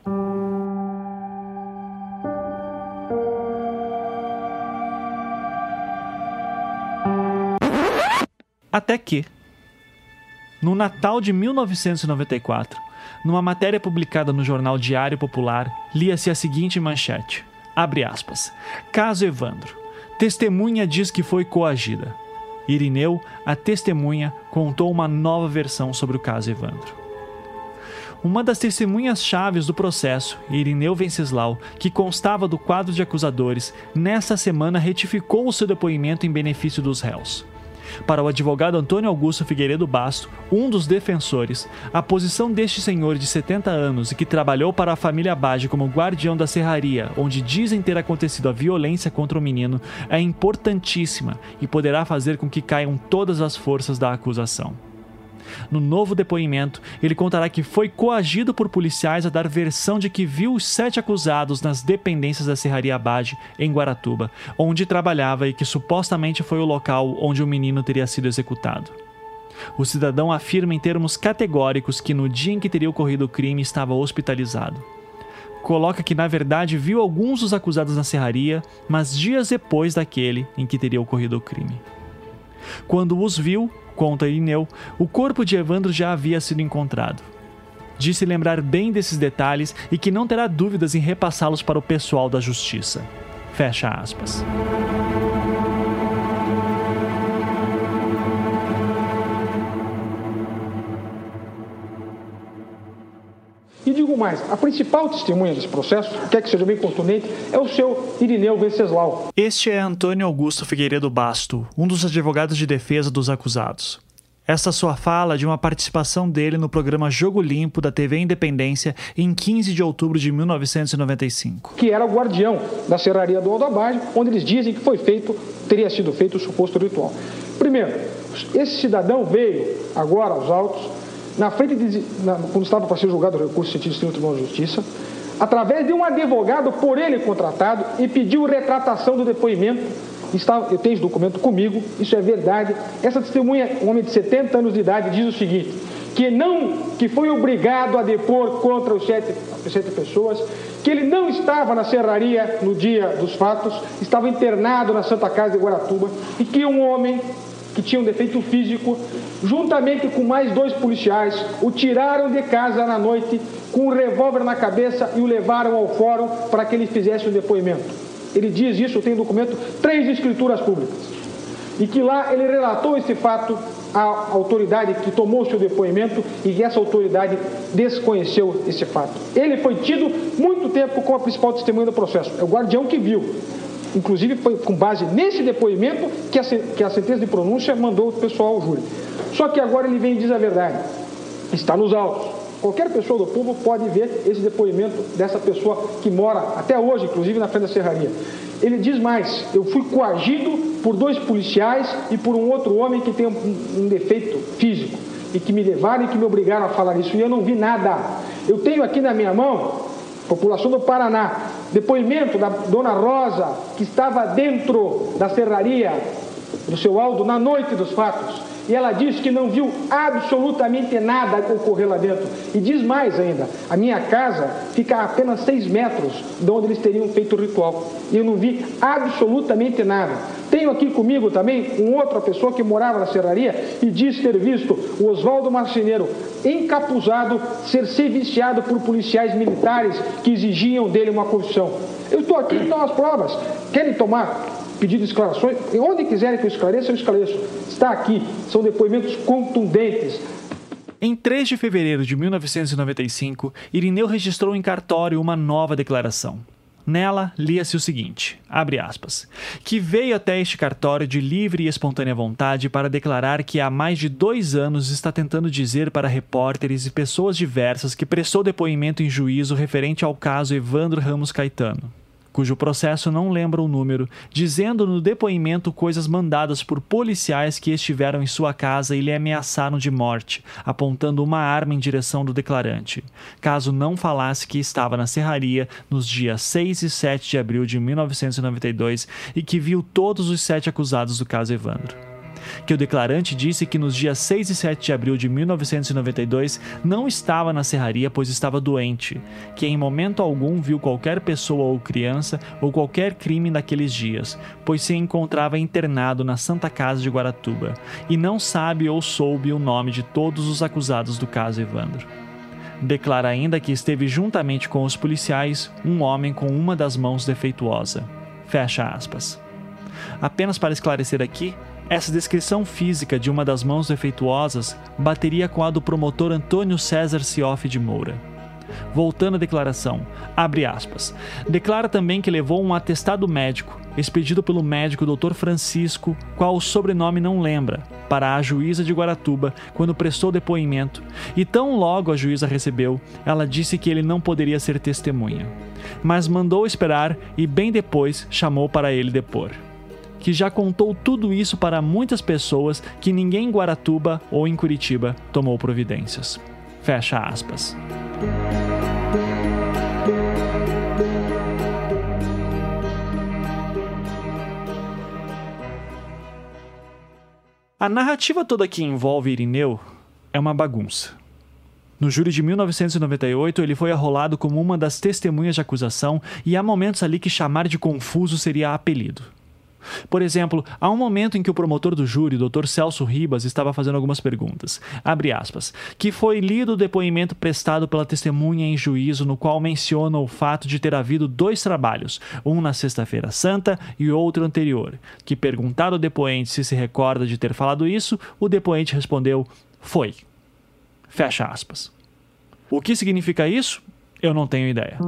Até que, no Natal de 1994, numa matéria publicada no jornal Diário Popular, lia-se a seguinte manchete: abre aspas. Caso Evandro. Testemunha diz que foi coagida. Irineu, a testemunha, contou uma nova versão sobre o caso Evandro. Uma das testemunhas chaves do processo, Irineu Venceslau, que constava do quadro de acusadores, nessa semana retificou o seu depoimento em benefício dos réus. Para o advogado Antônio Augusto Figueiredo Basto, um dos defensores, a posição deste senhor de 70 anos e que trabalhou para a família Bage como guardião da serraria, onde dizem ter acontecido a violência contra o menino, é importantíssima e poderá fazer com que caiam todas as forças da acusação. No novo depoimento, ele contará que foi coagido por policiais a dar versão de que viu os sete acusados nas dependências da Serraria Abade, em Guaratuba, onde trabalhava e que supostamente foi o local onde o menino teria sido executado. O cidadão afirma em termos categóricos que no dia em que teria ocorrido o crime estava hospitalizado. Coloca que na verdade viu alguns dos acusados na serraria, mas dias depois daquele em que teria ocorrido o crime. Quando os viu, conta Ineu, o corpo de Evandro já havia sido encontrado. Disse lembrar bem desses detalhes e que não terá dúvidas em repassá-los para o pessoal da justiça. Fecha aspas. Digo mais, a principal testemunha desse processo, quer que seja bem contundente, é o seu Irineu Venceslau. Este é Antônio Augusto Figueiredo Basto, um dos advogados de defesa dos acusados. Esta sua fala de uma participação dele no programa Jogo Limpo da TV Independência em 15 de outubro de 1995. Que era o guardião da serraria do Aldabage, onde eles dizem que foi feito, teria sido feito o suposto ritual. Primeiro, esse cidadão veio agora aos autos na frente de, na, quando estava para ser julgado o recurso sentido no Tribunal de Justiça, através de um advogado por ele contratado e pediu retratação do depoimento. Está, eu tenho esse documento comigo, isso é verdade. Essa testemunha, um homem de 70 anos de idade, diz o seguinte: que não, que foi obrigado a depor contra os sete, sete pessoas, que ele não estava na serraria no dia dos fatos, estava internado na Santa Casa de Guaratuba e que um homem que tinha um defeito físico, juntamente com mais dois policiais, o tiraram de casa na noite com um revólver na cabeça e o levaram ao fórum para que ele fizesse um depoimento. Ele diz isso, tem documento, três escrituras públicas. E que lá ele relatou esse fato à autoridade que tomou o seu depoimento e que essa autoridade desconheceu esse fato. Ele foi tido muito tempo como a principal testemunha do processo. É o guardião que viu. Inclusive, foi com base nesse depoimento que a, que a sentença de pronúncia mandou o pessoal ao júri. Só que agora ele vem e diz a verdade. Está nos autos. Qualquer pessoa do povo pode ver esse depoimento dessa pessoa que mora até hoje, inclusive na frente da serraria. Ele diz mais: eu fui coagido por dois policiais e por um outro homem que tem um, um defeito físico e que me levaram e que me obrigaram a falar isso. E eu não vi nada. Eu tenho aqui na minha mão população do Paraná. Depoimento da dona Rosa, que estava dentro da serraria do seu Aldo na noite dos fatos e ela diz que não viu absolutamente nada ocorrer lá dentro. E diz mais ainda: a minha casa fica a apenas seis metros de onde eles teriam feito o ritual. E eu não vi absolutamente nada. Tenho aqui comigo também uma outra pessoa que morava na serraria e diz ter visto o Oswaldo Marceneiro encapuzado ser serviciado por policiais militares que exigiam dele uma confissão. Eu estou aqui, estão as provas. Querem tomar pedido esclarações, onde quiserem que eu esclareça, eu esclareço. Está aqui, são depoimentos contundentes. Em 3 de fevereiro de 1995, Irineu registrou em cartório uma nova declaração. Nela, lia-se o seguinte, aspas, que veio até este cartório de livre e espontânea vontade para declarar que há mais de dois anos está tentando dizer para repórteres e pessoas diversas que prestou depoimento em juízo referente ao caso Evandro Ramos Caetano cujo processo não lembra o número, dizendo no depoimento coisas mandadas por policiais que estiveram em sua casa e lhe ameaçaram de morte, apontando uma arma em direção do declarante, caso não falasse que estava na serraria nos dias 6 e 7 de abril de 1992 e que viu todos os sete acusados do caso Evandro que o declarante disse que nos dias 6 e 7 de abril de 1992 não estava na serraria pois estava doente, que em momento algum viu qualquer pessoa ou criança ou qualquer crime naqueles dias, pois se encontrava internado na Santa Casa de Guaratuba e não sabe ou soube o nome de todos os acusados do caso Evandro. Declara ainda que esteve juntamente com os policiais um homem com uma das mãos defeituosa. Fecha aspas. Apenas para esclarecer aqui, essa descrição física de uma das mãos defeituosas bateria com a do promotor Antônio César Cioff de Moura. Voltando à declaração, abre aspas. Declara também que levou um atestado médico, expedido pelo médico Dr. Francisco, qual o sobrenome não lembra, para a juíza de Guaratuba quando prestou depoimento, e tão logo a juíza recebeu, ela disse que ele não poderia ser testemunha, mas mandou esperar e bem depois chamou para ele depor que já contou tudo isso para muitas pessoas que ninguém em Guaratuba ou em Curitiba tomou providências. Fecha aspas. A narrativa toda que envolve Irineu é uma bagunça. No júri de 1998, ele foi arrolado como uma das testemunhas de acusação e há momentos ali que chamar de confuso seria apelido. Por exemplo, há um momento em que o promotor do júri, Dr. Celso Ribas, estava fazendo algumas perguntas. Abre aspas. Que foi lido o depoimento prestado pela testemunha em juízo, no qual menciona o fato de ter havido dois trabalhos, um na Sexta-feira Santa e outro anterior. Que, perguntado ao depoente se se recorda de ter falado isso, o depoente respondeu: Foi. Fecha aspas. O que significa isso? Eu não tenho ideia.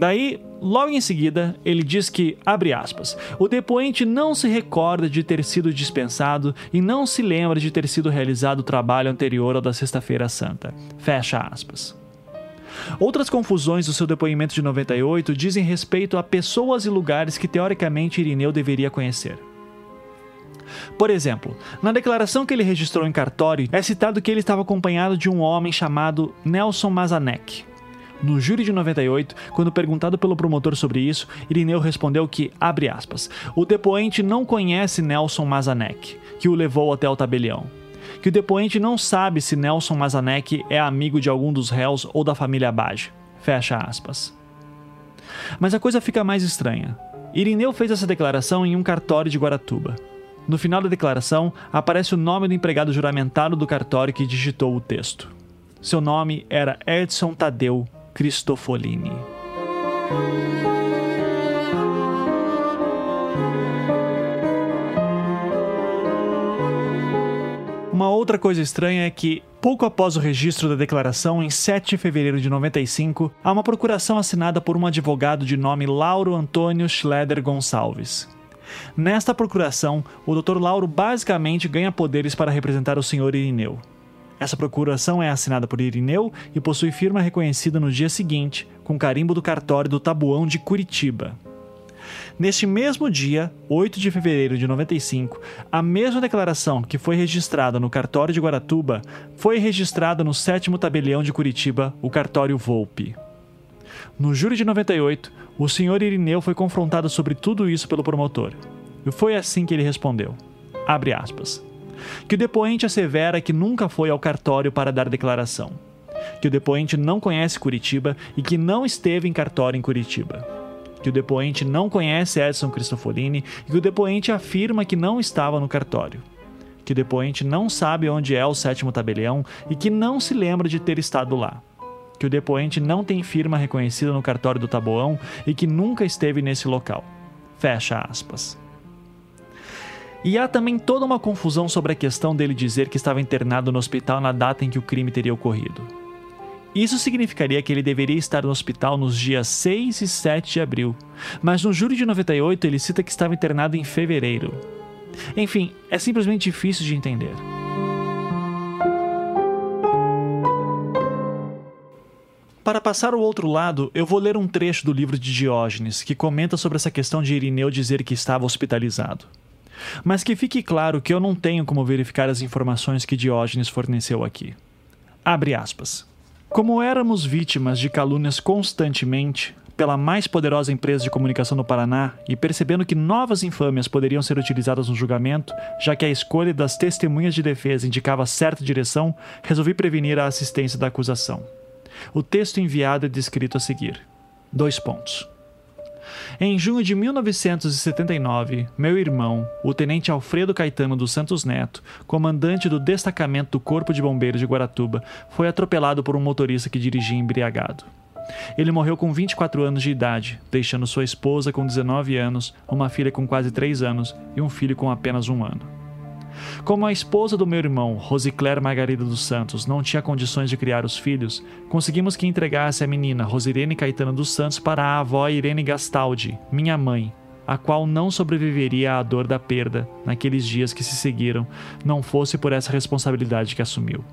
Daí, logo em seguida, ele diz que, abre aspas, o depoente não se recorda de ter sido dispensado e não se lembra de ter sido realizado o trabalho anterior ao da Sexta-feira Santa. Fecha aspas. Outras confusões do seu depoimento de 98 dizem respeito a pessoas e lugares que teoricamente Irineu deveria conhecer. Por exemplo, na declaração que ele registrou em cartório, é citado que ele estava acompanhado de um homem chamado Nelson Mazanek. No júri de 98, quando perguntado pelo promotor sobre isso, Irineu respondeu que, abre aspas, o depoente não conhece Nelson Mazanek, que o levou até o tabelião. Que o depoente não sabe se Nelson Mazanek é amigo de algum dos réus ou da família Abage. Fecha aspas. Mas a coisa fica mais estranha. Irineu fez essa declaração em um cartório de Guaratuba. No final da declaração, aparece o nome do empregado juramentado do cartório que digitou o texto. Seu nome era Edson Tadeu Cristofolini. Uma outra coisa estranha é que, pouco após o registro da declaração, em 7 de fevereiro de 95, há uma procuração assinada por um advogado de nome Lauro Antônio Schleder Gonçalves. Nesta procuração, o Dr. Lauro basicamente ganha poderes para representar o Sr. Irineu. Essa procuração é assinada por Irineu e possui firma reconhecida no dia seguinte, com carimbo do cartório do Tabuão de Curitiba. Neste mesmo dia, 8 de fevereiro de 95, a mesma declaração que foi registrada no cartório de Guaratuba foi registrada no sétimo tabelião de Curitiba, o cartório Volpe. No júri de 98, o senhor Irineu foi confrontado sobre tudo isso pelo promotor. E foi assim que ele respondeu. Abre aspas que o depoente assevera que nunca foi ao cartório para dar declaração, que o depoente não conhece Curitiba e que não esteve em cartório em Curitiba, que o depoente não conhece Edson Cristofolini e que o depoente afirma que não estava no cartório, que o depoente não sabe onde é o sétimo tabelião e que não se lembra de ter estado lá que o depoente não tem firma reconhecida no cartório do Taboão e que nunca esteve nesse local. Fecha aspas. E há também toda uma confusão sobre a questão dele dizer que estava internado no hospital na data em que o crime teria ocorrido. Isso significaria que ele deveria estar no hospital nos dias 6 e 7 de abril, mas no júri de 98 ele cita que estava internado em fevereiro. Enfim, é simplesmente difícil de entender. Para passar o outro lado, eu vou ler um trecho do livro de Diógenes que comenta sobre essa questão de Irineu dizer que estava hospitalizado. Mas que fique claro que eu não tenho como verificar as informações que Diógenes forneceu aqui. Abre aspas. Como éramos vítimas de calúnias constantemente pela mais poderosa empresa de comunicação no Paraná e percebendo que novas infâmias poderiam ser utilizadas no julgamento, já que a escolha das testemunhas de defesa indicava certa direção, resolvi prevenir a assistência da acusação. O texto enviado é descrito a seguir. Dois pontos. Em junho de 1979, meu irmão, o tenente Alfredo Caetano dos Santos Neto, comandante do destacamento do Corpo de Bombeiros de Guaratuba, foi atropelado por um motorista que dirigia embriagado. Ele morreu com 24 anos de idade, deixando sua esposa com 19 anos, uma filha com quase 3 anos e um filho com apenas um ano. Como a esposa do meu irmão, Rosicler Margarida dos Santos, não tinha condições de criar os filhos, conseguimos que entregasse a menina Rosirene Caetano dos Santos para a avó Irene Gastaldi, minha mãe, a qual não sobreviveria à dor da perda naqueles dias que se seguiram, não fosse por essa responsabilidade que assumiu.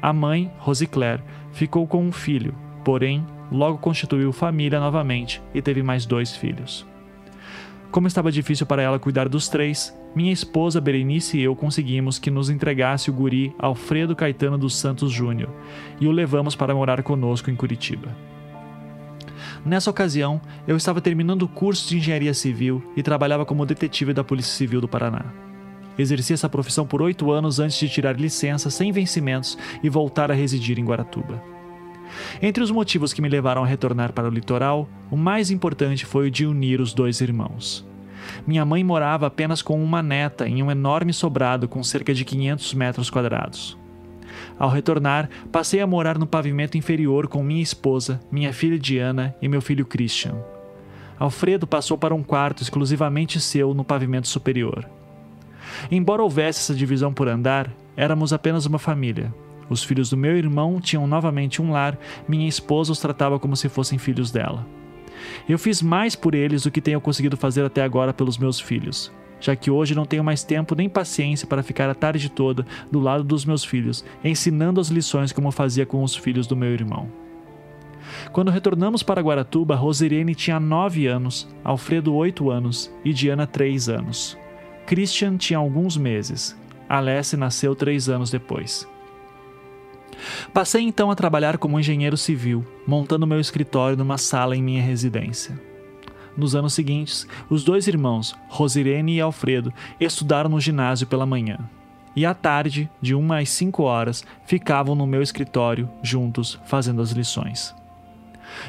A mãe, Rosicler, ficou com um filho, porém, logo constituiu família novamente e teve mais dois filhos. Como estava difícil para ela cuidar dos três, minha esposa Berenice e eu conseguimos que nos entregasse o guri Alfredo Caetano dos Santos Júnior e o levamos para morar conosco em Curitiba. Nessa ocasião, eu estava terminando o curso de engenharia civil e trabalhava como detetive da Polícia Civil do Paraná. Exerci essa profissão por oito anos antes de tirar licença sem vencimentos e voltar a residir em Guaratuba. Entre os motivos que me levaram a retornar para o litoral, o mais importante foi o de unir os dois irmãos. Minha mãe morava apenas com uma neta em um enorme sobrado com cerca de 500 metros quadrados. Ao retornar, passei a morar no pavimento inferior com minha esposa, minha filha Diana e meu filho Christian. Alfredo passou para um quarto exclusivamente seu no pavimento superior. Embora houvesse essa divisão por andar, éramos apenas uma família, os filhos do meu irmão tinham novamente um lar, minha esposa os tratava como se fossem filhos dela. Eu fiz mais por eles do que tenho conseguido fazer até agora pelos meus filhos, já que hoje não tenho mais tempo nem paciência para ficar a tarde toda do lado dos meus filhos, ensinando as lições como fazia com os filhos do meu irmão. Quando retornamos para Guaratuba, Rosirene tinha nove anos, Alfredo oito anos e Diana três anos. Christian tinha alguns meses. Alessi nasceu três anos depois. Passei então a trabalhar como engenheiro civil, montando meu escritório numa sala em minha residência. Nos anos seguintes, os dois irmãos, Rosirene e Alfredo, estudaram no ginásio pela manhã. E à tarde, de uma às cinco horas, ficavam no meu escritório, juntos, fazendo as lições.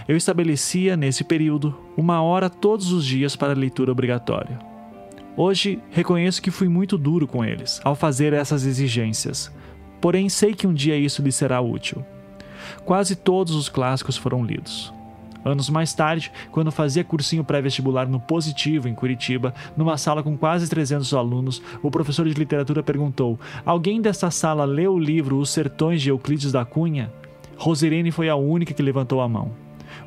Eu estabelecia, nesse período, uma hora todos os dias para leitura obrigatória. Hoje, reconheço que fui muito duro com eles ao fazer essas exigências, porém sei que um dia isso lhe será útil. Quase todos os clássicos foram lidos. Anos mais tarde, quando fazia cursinho pré-vestibular no Positivo, em Curitiba, numa sala com quase 300 alunos, o professor de literatura perguntou: Alguém dessa sala leu o livro Os Sertões de Euclides da Cunha? Rosirene foi a única que levantou a mão.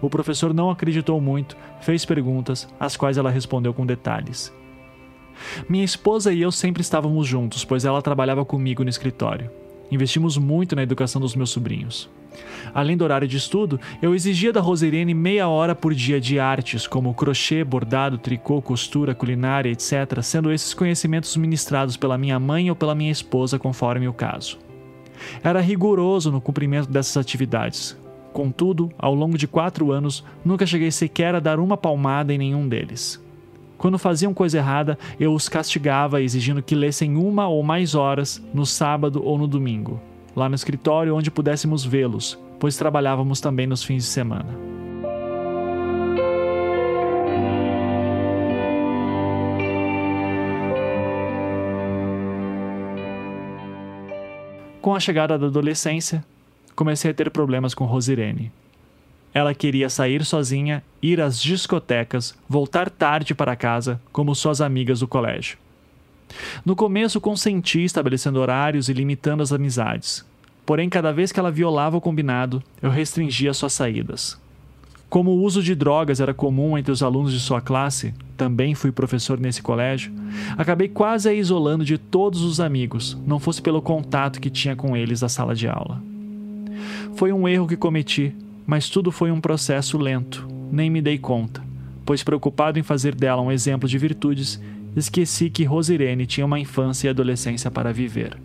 O professor não acreditou muito, fez perguntas, às quais ela respondeu com detalhes. Minha esposa e eu sempre estávamos juntos, pois ela trabalhava comigo no escritório. Investimos muito na educação dos meus sobrinhos. Além do horário de estudo, eu exigia da Roserene meia hora por dia de artes, como crochê, bordado, tricô, costura, culinária, etc., sendo esses conhecimentos ministrados pela minha mãe ou pela minha esposa, conforme o caso. Era rigoroso no cumprimento dessas atividades. Contudo, ao longo de quatro anos, nunca cheguei sequer a dar uma palmada em nenhum deles. Quando faziam coisa errada, eu os castigava exigindo que lessem uma ou mais horas no sábado ou no domingo, lá no escritório onde pudéssemos vê-los, pois trabalhávamos também nos fins de semana. Com a chegada da adolescência, comecei a ter problemas com Rosirene. Ela queria sair sozinha, ir às discotecas, voltar tarde para casa, como suas amigas do colégio. No começo, consenti estabelecendo horários e limitando as amizades. Porém, cada vez que ela violava o combinado, eu restringia suas saídas. Como o uso de drogas era comum entre os alunos de sua classe, também fui professor nesse colégio, acabei quase a isolando de todos os amigos, não fosse pelo contato que tinha com eles na sala de aula. Foi um erro que cometi, mas tudo foi um processo lento, nem me dei conta, pois preocupado em fazer dela um exemplo de virtudes, esqueci que Rosirene tinha uma infância e adolescência para viver.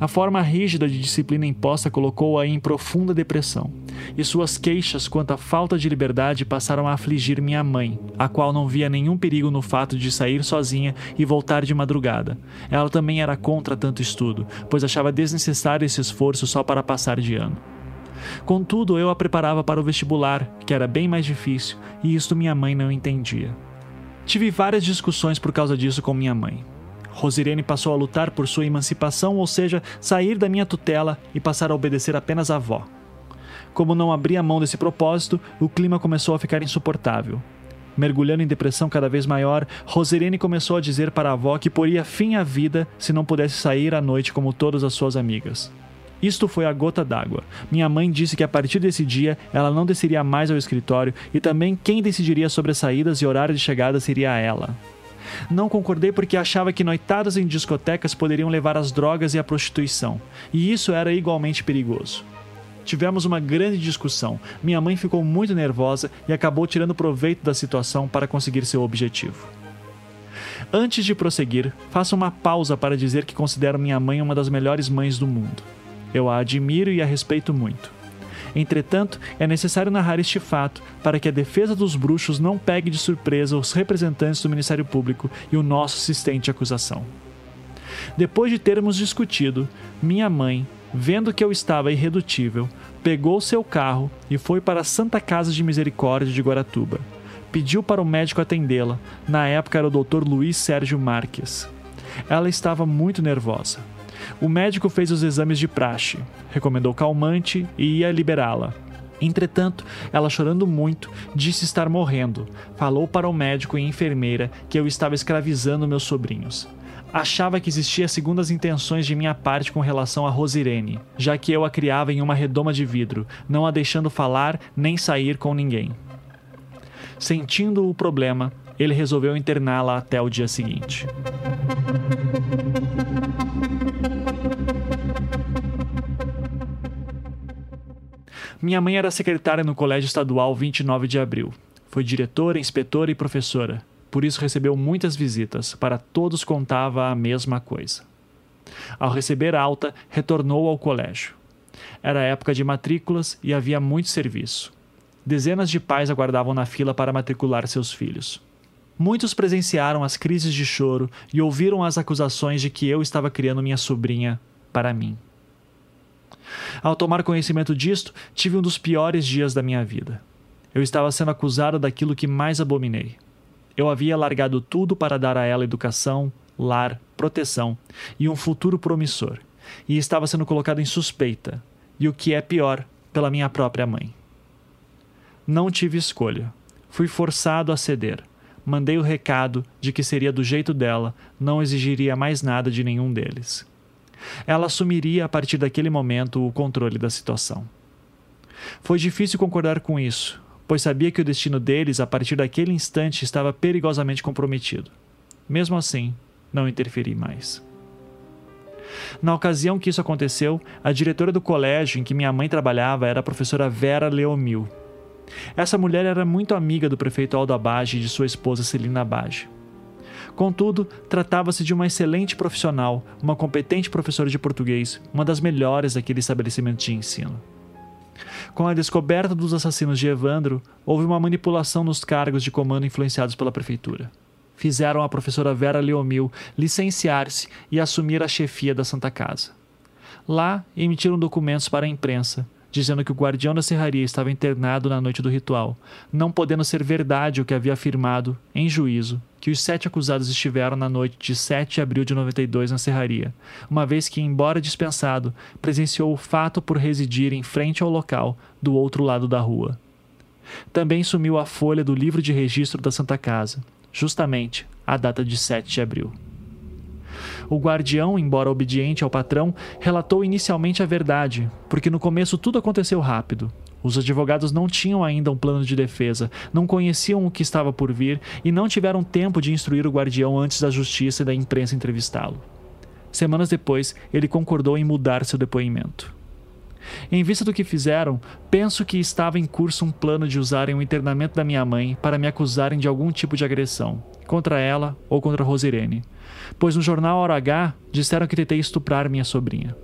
A forma rígida de disciplina imposta colocou-a em profunda depressão, e suas queixas quanto à falta de liberdade passaram a afligir minha mãe, a qual não via nenhum perigo no fato de sair sozinha e voltar de madrugada. Ela também era contra tanto estudo, pois achava desnecessário esse esforço só para passar de ano. Contudo, eu a preparava para o vestibular, que era bem mais difícil, e isto minha mãe não entendia. Tive várias discussões por causa disso com minha mãe. Rosirene passou a lutar por sua emancipação, ou seja, sair da minha tutela e passar a obedecer apenas à avó. Como não abria mão desse propósito, o clima começou a ficar insuportável. Mergulhando em depressão cada vez maior, Roserene começou a dizer para a avó que poria fim à vida se não pudesse sair à noite como todas as suas amigas. Isto foi a gota d'água. Minha mãe disse que a partir desse dia ela não desceria mais ao escritório e também quem decidiria sobre as saídas e horário de chegada seria ela. Não concordei porque achava que noitadas em discotecas poderiam levar às drogas e à prostituição, e isso era igualmente perigoso. Tivemos uma grande discussão. Minha mãe ficou muito nervosa e acabou tirando proveito da situação para conseguir seu objetivo. Antes de prosseguir, faço uma pausa para dizer que considero minha mãe uma das melhores mães do mundo. Eu a admiro e a respeito muito. Entretanto, é necessário narrar este fato para que a defesa dos bruxos não pegue de surpresa os representantes do Ministério Público e o nosso assistente de acusação. Depois de termos discutido, minha mãe, vendo que eu estava irredutível, pegou seu carro e foi para a Santa Casa de Misericórdia de Guaratuba. Pediu para o médico atendê-la, na época era o Dr. Luiz Sérgio Marques. Ela estava muito nervosa. O médico fez os exames de praxe, recomendou calmante e ia liberá-la. Entretanto, ela chorando muito, disse estar morrendo. Falou para o médico e enfermeira que eu estava escravizando meus sobrinhos. Achava que existia segundas intenções de minha parte com relação a Rosirene, já que eu a criava em uma redoma de vidro, não a deixando falar nem sair com ninguém. Sentindo o problema, ele resolveu interná-la até o dia seguinte. Minha mãe era secretária no Colégio Estadual 29 de Abril. Foi diretora, inspetora e professora. Por isso recebeu muitas visitas. Para todos contava a mesma coisa. Ao receber alta, retornou ao colégio. Era época de matrículas e havia muito serviço. Dezenas de pais aguardavam na fila para matricular seus filhos. Muitos presenciaram as crises de choro e ouviram as acusações de que eu estava criando minha sobrinha para mim. Ao tomar conhecimento disto, tive um dos piores dias da minha vida. Eu estava sendo acusado daquilo que mais abominei. Eu havia largado tudo para dar a ela educação, lar, proteção e um futuro promissor, e estava sendo colocado em suspeita, e o que é pior, pela minha própria mãe. Não tive escolha. Fui forçado a ceder. Mandei o recado de que seria do jeito dela, não exigiria mais nada de nenhum deles. Ela assumiria a partir daquele momento o controle da situação. Foi difícil concordar com isso, pois sabia que o destino deles a partir daquele instante estava perigosamente comprometido. Mesmo assim, não interferi mais. Na ocasião que isso aconteceu, a diretora do colégio em que minha mãe trabalhava era a professora Vera Leomil. Essa mulher era muito amiga do prefeito Aldo Abage e de sua esposa Celina Abage. Contudo, tratava-se de uma excelente profissional, uma competente professora de português, uma das melhores daquele estabelecimento de ensino. Com a descoberta dos assassinos de Evandro, houve uma manipulação nos cargos de comando influenciados pela prefeitura. Fizeram a professora Vera Leomil licenciar-se e assumir a chefia da Santa Casa. Lá, emitiram documentos para a imprensa, dizendo que o guardião da serraria estava internado na noite do ritual, não podendo ser verdade o que havia afirmado, em juízo, que os sete acusados estiveram na noite de 7 de abril de 92 na serraria, uma vez que, embora dispensado, presenciou o fato por residir em frente ao local, do outro lado da rua. Também sumiu a folha do livro de registro da Santa Casa, justamente a data de 7 de abril. O guardião, embora obediente ao patrão, relatou inicialmente a verdade, porque no começo tudo aconteceu rápido. Os advogados não tinham ainda um plano de defesa, não conheciam o que estava por vir e não tiveram tempo de instruir o guardião antes da justiça e da imprensa entrevistá-lo. Semanas depois, ele concordou em mudar seu depoimento. Em vista do que fizeram, penso que estava em curso um plano de usarem o internamento da minha mãe para me acusarem de algum tipo de agressão, contra ela ou contra Rosirene pois no jornal Hora H disseram que tentei estuprar minha sobrinha.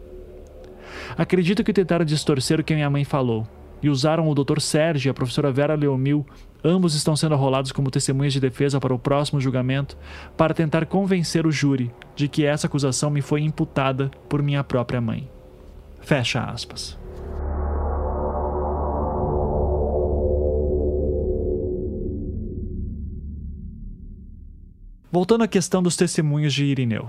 Acredito que tentaram distorcer o que minha mãe falou e usaram o Dr. Sérgio e a professora Vera Leomil, ambos estão sendo arrolados como testemunhas de defesa para o próximo julgamento, para tentar convencer o júri de que essa acusação me foi imputada por minha própria mãe. Fecha aspas. Voltando à questão dos testemunhos de Irineu.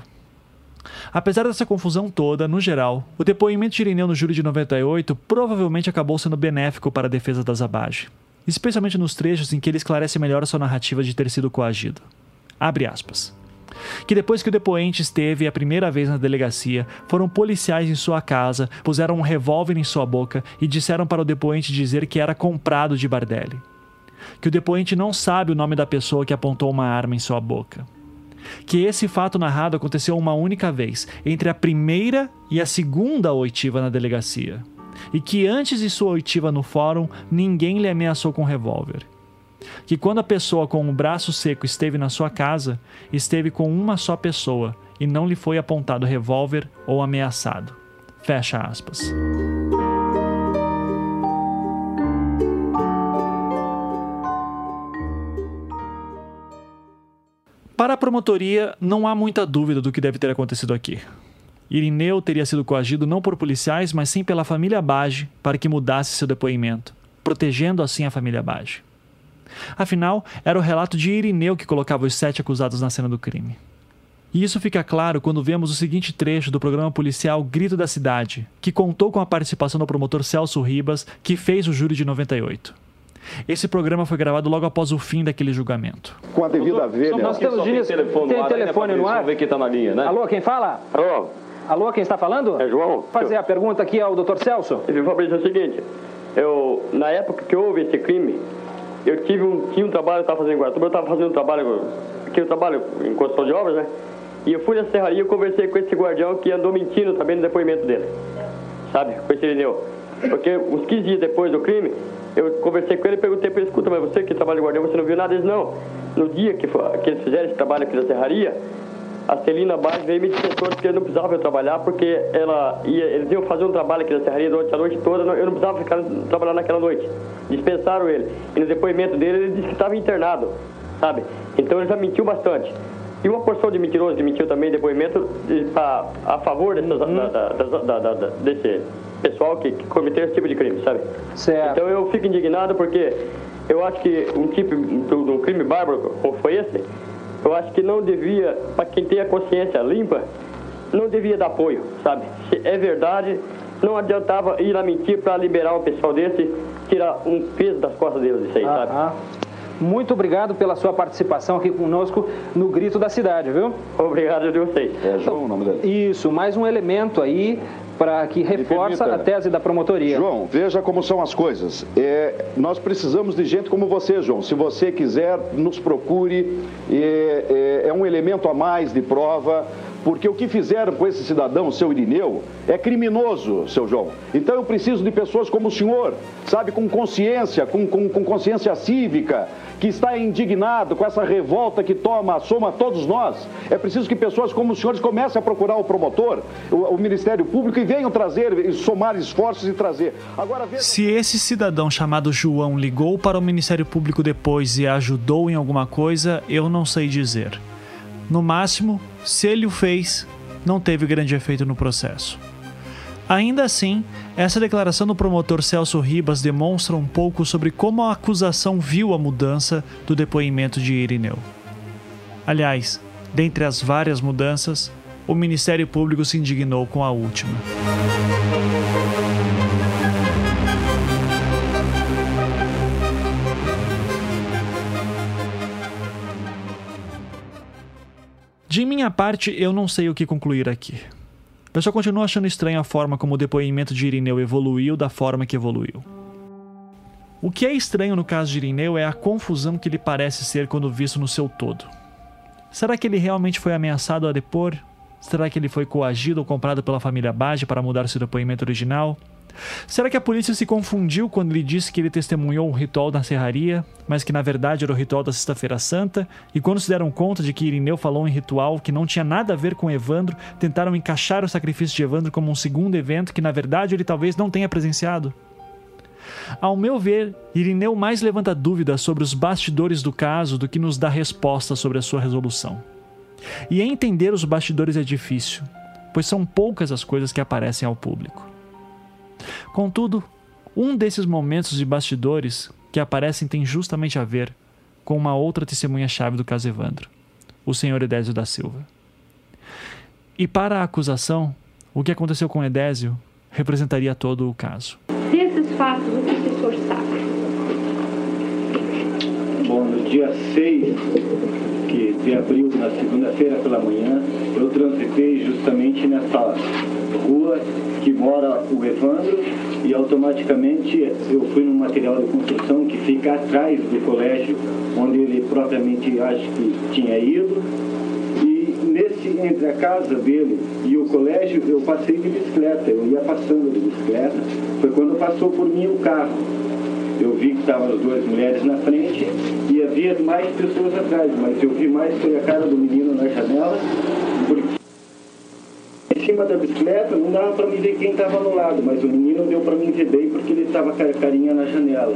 Apesar dessa confusão toda, no geral, o depoimento de Irineu no júri de 98 provavelmente acabou sendo benéfico para a defesa da Zabage, especialmente nos trechos em que ele esclarece melhor a sua narrativa de ter sido coagido. Abre aspas. Que depois que o depoente esteve a primeira vez na delegacia, foram policiais em sua casa, puseram um revólver em sua boca e disseram para o depoente dizer que era comprado de Bardelli. Que o depoente não sabe o nome da pessoa que apontou uma arma em sua boca que esse fato narrado aconteceu uma única vez, entre a primeira e a segunda oitiva na delegacia, e que antes de sua oitiva no fórum, ninguém lhe ameaçou com revólver. Que quando a pessoa com o braço seco esteve na sua casa, esteve com uma só pessoa e não lhe foi apontado revólver ou ameaçado. Fecha aspas. Para a promotoria, não há muita dúvida do que deve ter acontecido aqui. Irineu teria sido coagido não por policiais, mas sim pela família Bage para que mudasse seu depoimento, protegendo assim a família Bage. Afinal, era o relato de Irineu que colocava os sete acusados na cena do crime. E isso fica claro quando vemos o seguinte trecho do programa policial Grito da Cidade, que contou com a participação do promotor Celso Ribas, que fez o júri de 98. Esse programa foi gravado logo após o fim daquele julgamento. Com a devida velha. Nós temos tem telefone, tem telefone no ar? Vamos ver quem está na linha, né? Alô, quem fala? Alô. Alô, quem está falando? É João. Fazer a pergunta aqui ao Dr. Celso. Fabrício, é o seguinte, eu, na época que houve esse crime, eu tive um, tinha um trabalho, eu estava fazendo em Guaratuba, eu estava fazendo um trabalho, aqui eu trabalho em construção de obras, né? E eu fui na serraria e conversei com esse guardião que andou mentindo também no depoimento dele. Sabe? Com esse Irineu. Porque uns 15 dias depois do crime, eu conversei com ele e perguntei para ele, escuta, mas você que trabalha em guardião, você não viu nada? Ele não. No dia que, que eles fizeram esse trabalho aqui na serraria, a Celina Baixo veio me dispensou porque eu não precisava eu trabalhar, porque ela ia, eles iam fazer um trabalho aqui na serraria durante a noite toda, eu não precisava ficar trabalhando naquela noite. Dispensaram ele. E no depoimento dele, ele disse que estava internado, sabe? Então ele já mentiu bastante. E uma porção de mentirosos que mentiu também depoimento a, a favor dessas, hum. da, da, da, desse pessoal que, que cometeu esse tipo de crime, sabe? Certo. Então eu fico indignado porque eu acho que um tipo de um crime bárbaro como foi esse, eu acho que não devia, para quem tem a consciência limpa, não devia dar apoio, sabe? Se é verdade, não adiantava ir a mentir para liberar um pessoal desse, tirar um peso das costas deles, isso aí, ah, sabe? Ah. Muito obrigado pela sua participação aqui conosco no Grito da Cidade, viu? Obrigado de vocês. É João o nome dele. Isso, mais um elemento aí para que reforça a tese da promotoria. João, veja como são as coisas. É, nós precisamos de gente como você, João. Se você quiser, nos procure. É, é, é um elemento a mais de prova porque o que fizeram com esse cidadão, seu Irineu, é criminoso, seu João. Então eu preciso de pessoas como o senhor, sabe, com consciência, com, com, com consciência cívica, que está indignado com essa revolta que toma, soma todos nós. É preciso que pessoas como os senhores comecem a procurar o promotor, o, o Ministério Público e venham trazer, somar esforços e trazer. Agora, veja... Se esse cidadão chamado João ligou para o Ministério Público depois e ajudou em alguma coisa, eu não sei dizer. No máximo, se ele o fez, não teve grande efeito no processo. Ainda assim, essa declaração do promotor Celso Ribas demonstra um pouco sobre como a acusação viu a mudança do depoimento de Irineu. Aliás, dentre as várias mudanças, o Ministério Público se indignou com a última. De minha parte, eu não sei o que concluir aqui. Eu só continuo achando estranha a forma como o depoimento de Irineu evoluiu da forma que evoluiu. O que é estranho no caso de Irineu é a confusão que ele parece ser quando visto no seu todo. Será que ele realmente foi ameaçado a depor? Será que ele foi coagido ou comprado pela família Bage para mudar seu depoimento original? Será que a polícia se confundiu quando ele disse que ele testemunhou um ritual na serraria, mas que na verdade era o ritual da Sexta-feira Santa? E quando se deram conta de que Irineu falou em ritual que não tinha nada a ver com Evandro, tentaram encaixar o sacrifício de Evandro como um segundo evento que na verdade ele talvez não tenha presenciado? Ao meu ver, Irineu mais levanta dúvidas sobre os bastidores do caso do que nos dá respostas sobre a sua resolução. E entender os bastidores é difícil, pois são poucas as coisas que aparecem ao público. Contudo, um desses momentos de bastidores que aparecem tem justamente a ver com uma outra testemunha-chave do caso Evandro, o senhor Edésio da Silva. E para a acusação, o que aconteceu com Edésio representaria todo o caso. Desses fatos, o sabe? Bom, no dia 6 que de abril, na segunda-feira pela manhã, eu transitei justamente nessa rua que mora o Evandro e automaticamente eu fui no material de construção que fica atrás do colégio, onde ele propriamente acho que tinha ido nesse, entre a casa dele e o colégio, eu passei de bicicleta, eu ia passando de bicicleta. Foi quando passou por mim o carro. Eu vi que estavam as duas mulheres na frente e havia mais pessoas atrás, mas eu vi mais foi a cara do menino na janela, porque em cima da bicicleta não dava para me ver quem estava no lado, mas o menino deu para mim ver bem porque ele estava com a carinha na janela.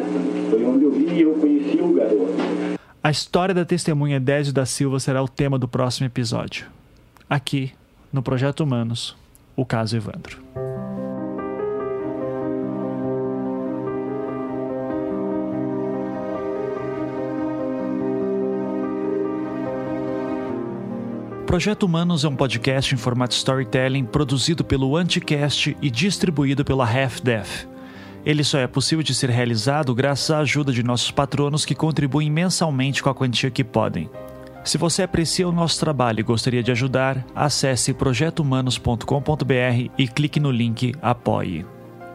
Foi onde eu vi e eu conheci o garoto. A história da testemunha Désio da Silva será o tema do próximo episódio. Aqui, no Projeto Humanos, o caso Evandro. Projeto Humanos é um podcast em formato storytelling produzido pelo Anticast e distribuído pela Half Death. Ele só é possível de ser realizado graças à ajuda de nossos patronos que contribuem mensalmente com a quantia que podem. Se você aprecia o nosso trabalho e gostaria de ajudar, acesse projetohumanos.com.br e clique no link Apoie.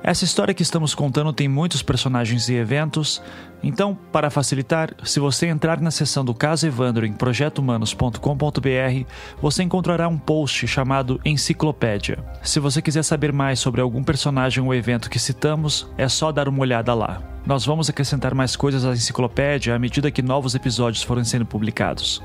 Essa história que estamos contando tem muitos personagens e eventos, então, para facilitar, se você entrar na seção do caso Evandro em projetohumanos.com.br, você encontrará um post chamado Enciclopédia. Se você quiser saber mais sobre algum personagem ou evento que citamos, é só dar uma olhada lá. Nós vamos acrescentar mais coisas à enciclopédia à medida que novos episódios forem sendo publicados.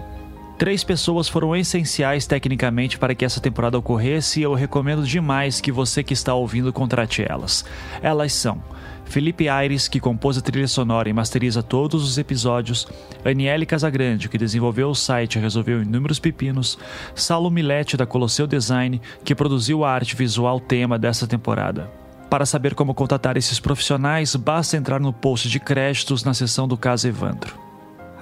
Três pessoas foram essenciais tecnicamente para que essa temporada ocorresse e eu recomendo demais que você que está ouvindo contrate elas. Elas são Felipe Aires, que compôs a trilha sonora e masteriza todos os episódios, Aniele Casagrande, que desenvolveu o site e resolveu inúmeros pepinos, Saulo Milete, da Colosseu Design, que produziu a arte visual tema dessa temporada. Para saber como contatar esses profissionais, basta entrar no post de créditos na seção do caso Evandro.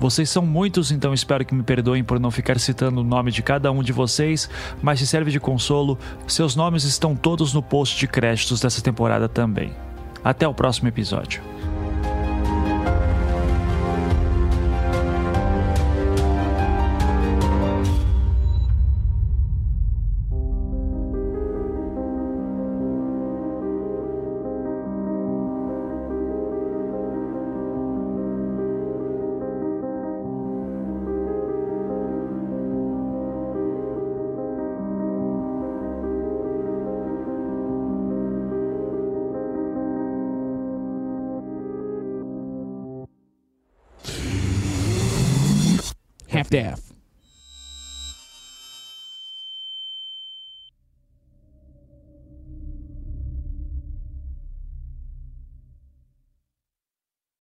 Vocês são muitos, então espero que me perdoem por não ficar citando o nome de cada um de vocês, mas se serve de consolo, seus nomes estão todos no post de créditos dessa temporada também. Até o próximo episódio. half-half.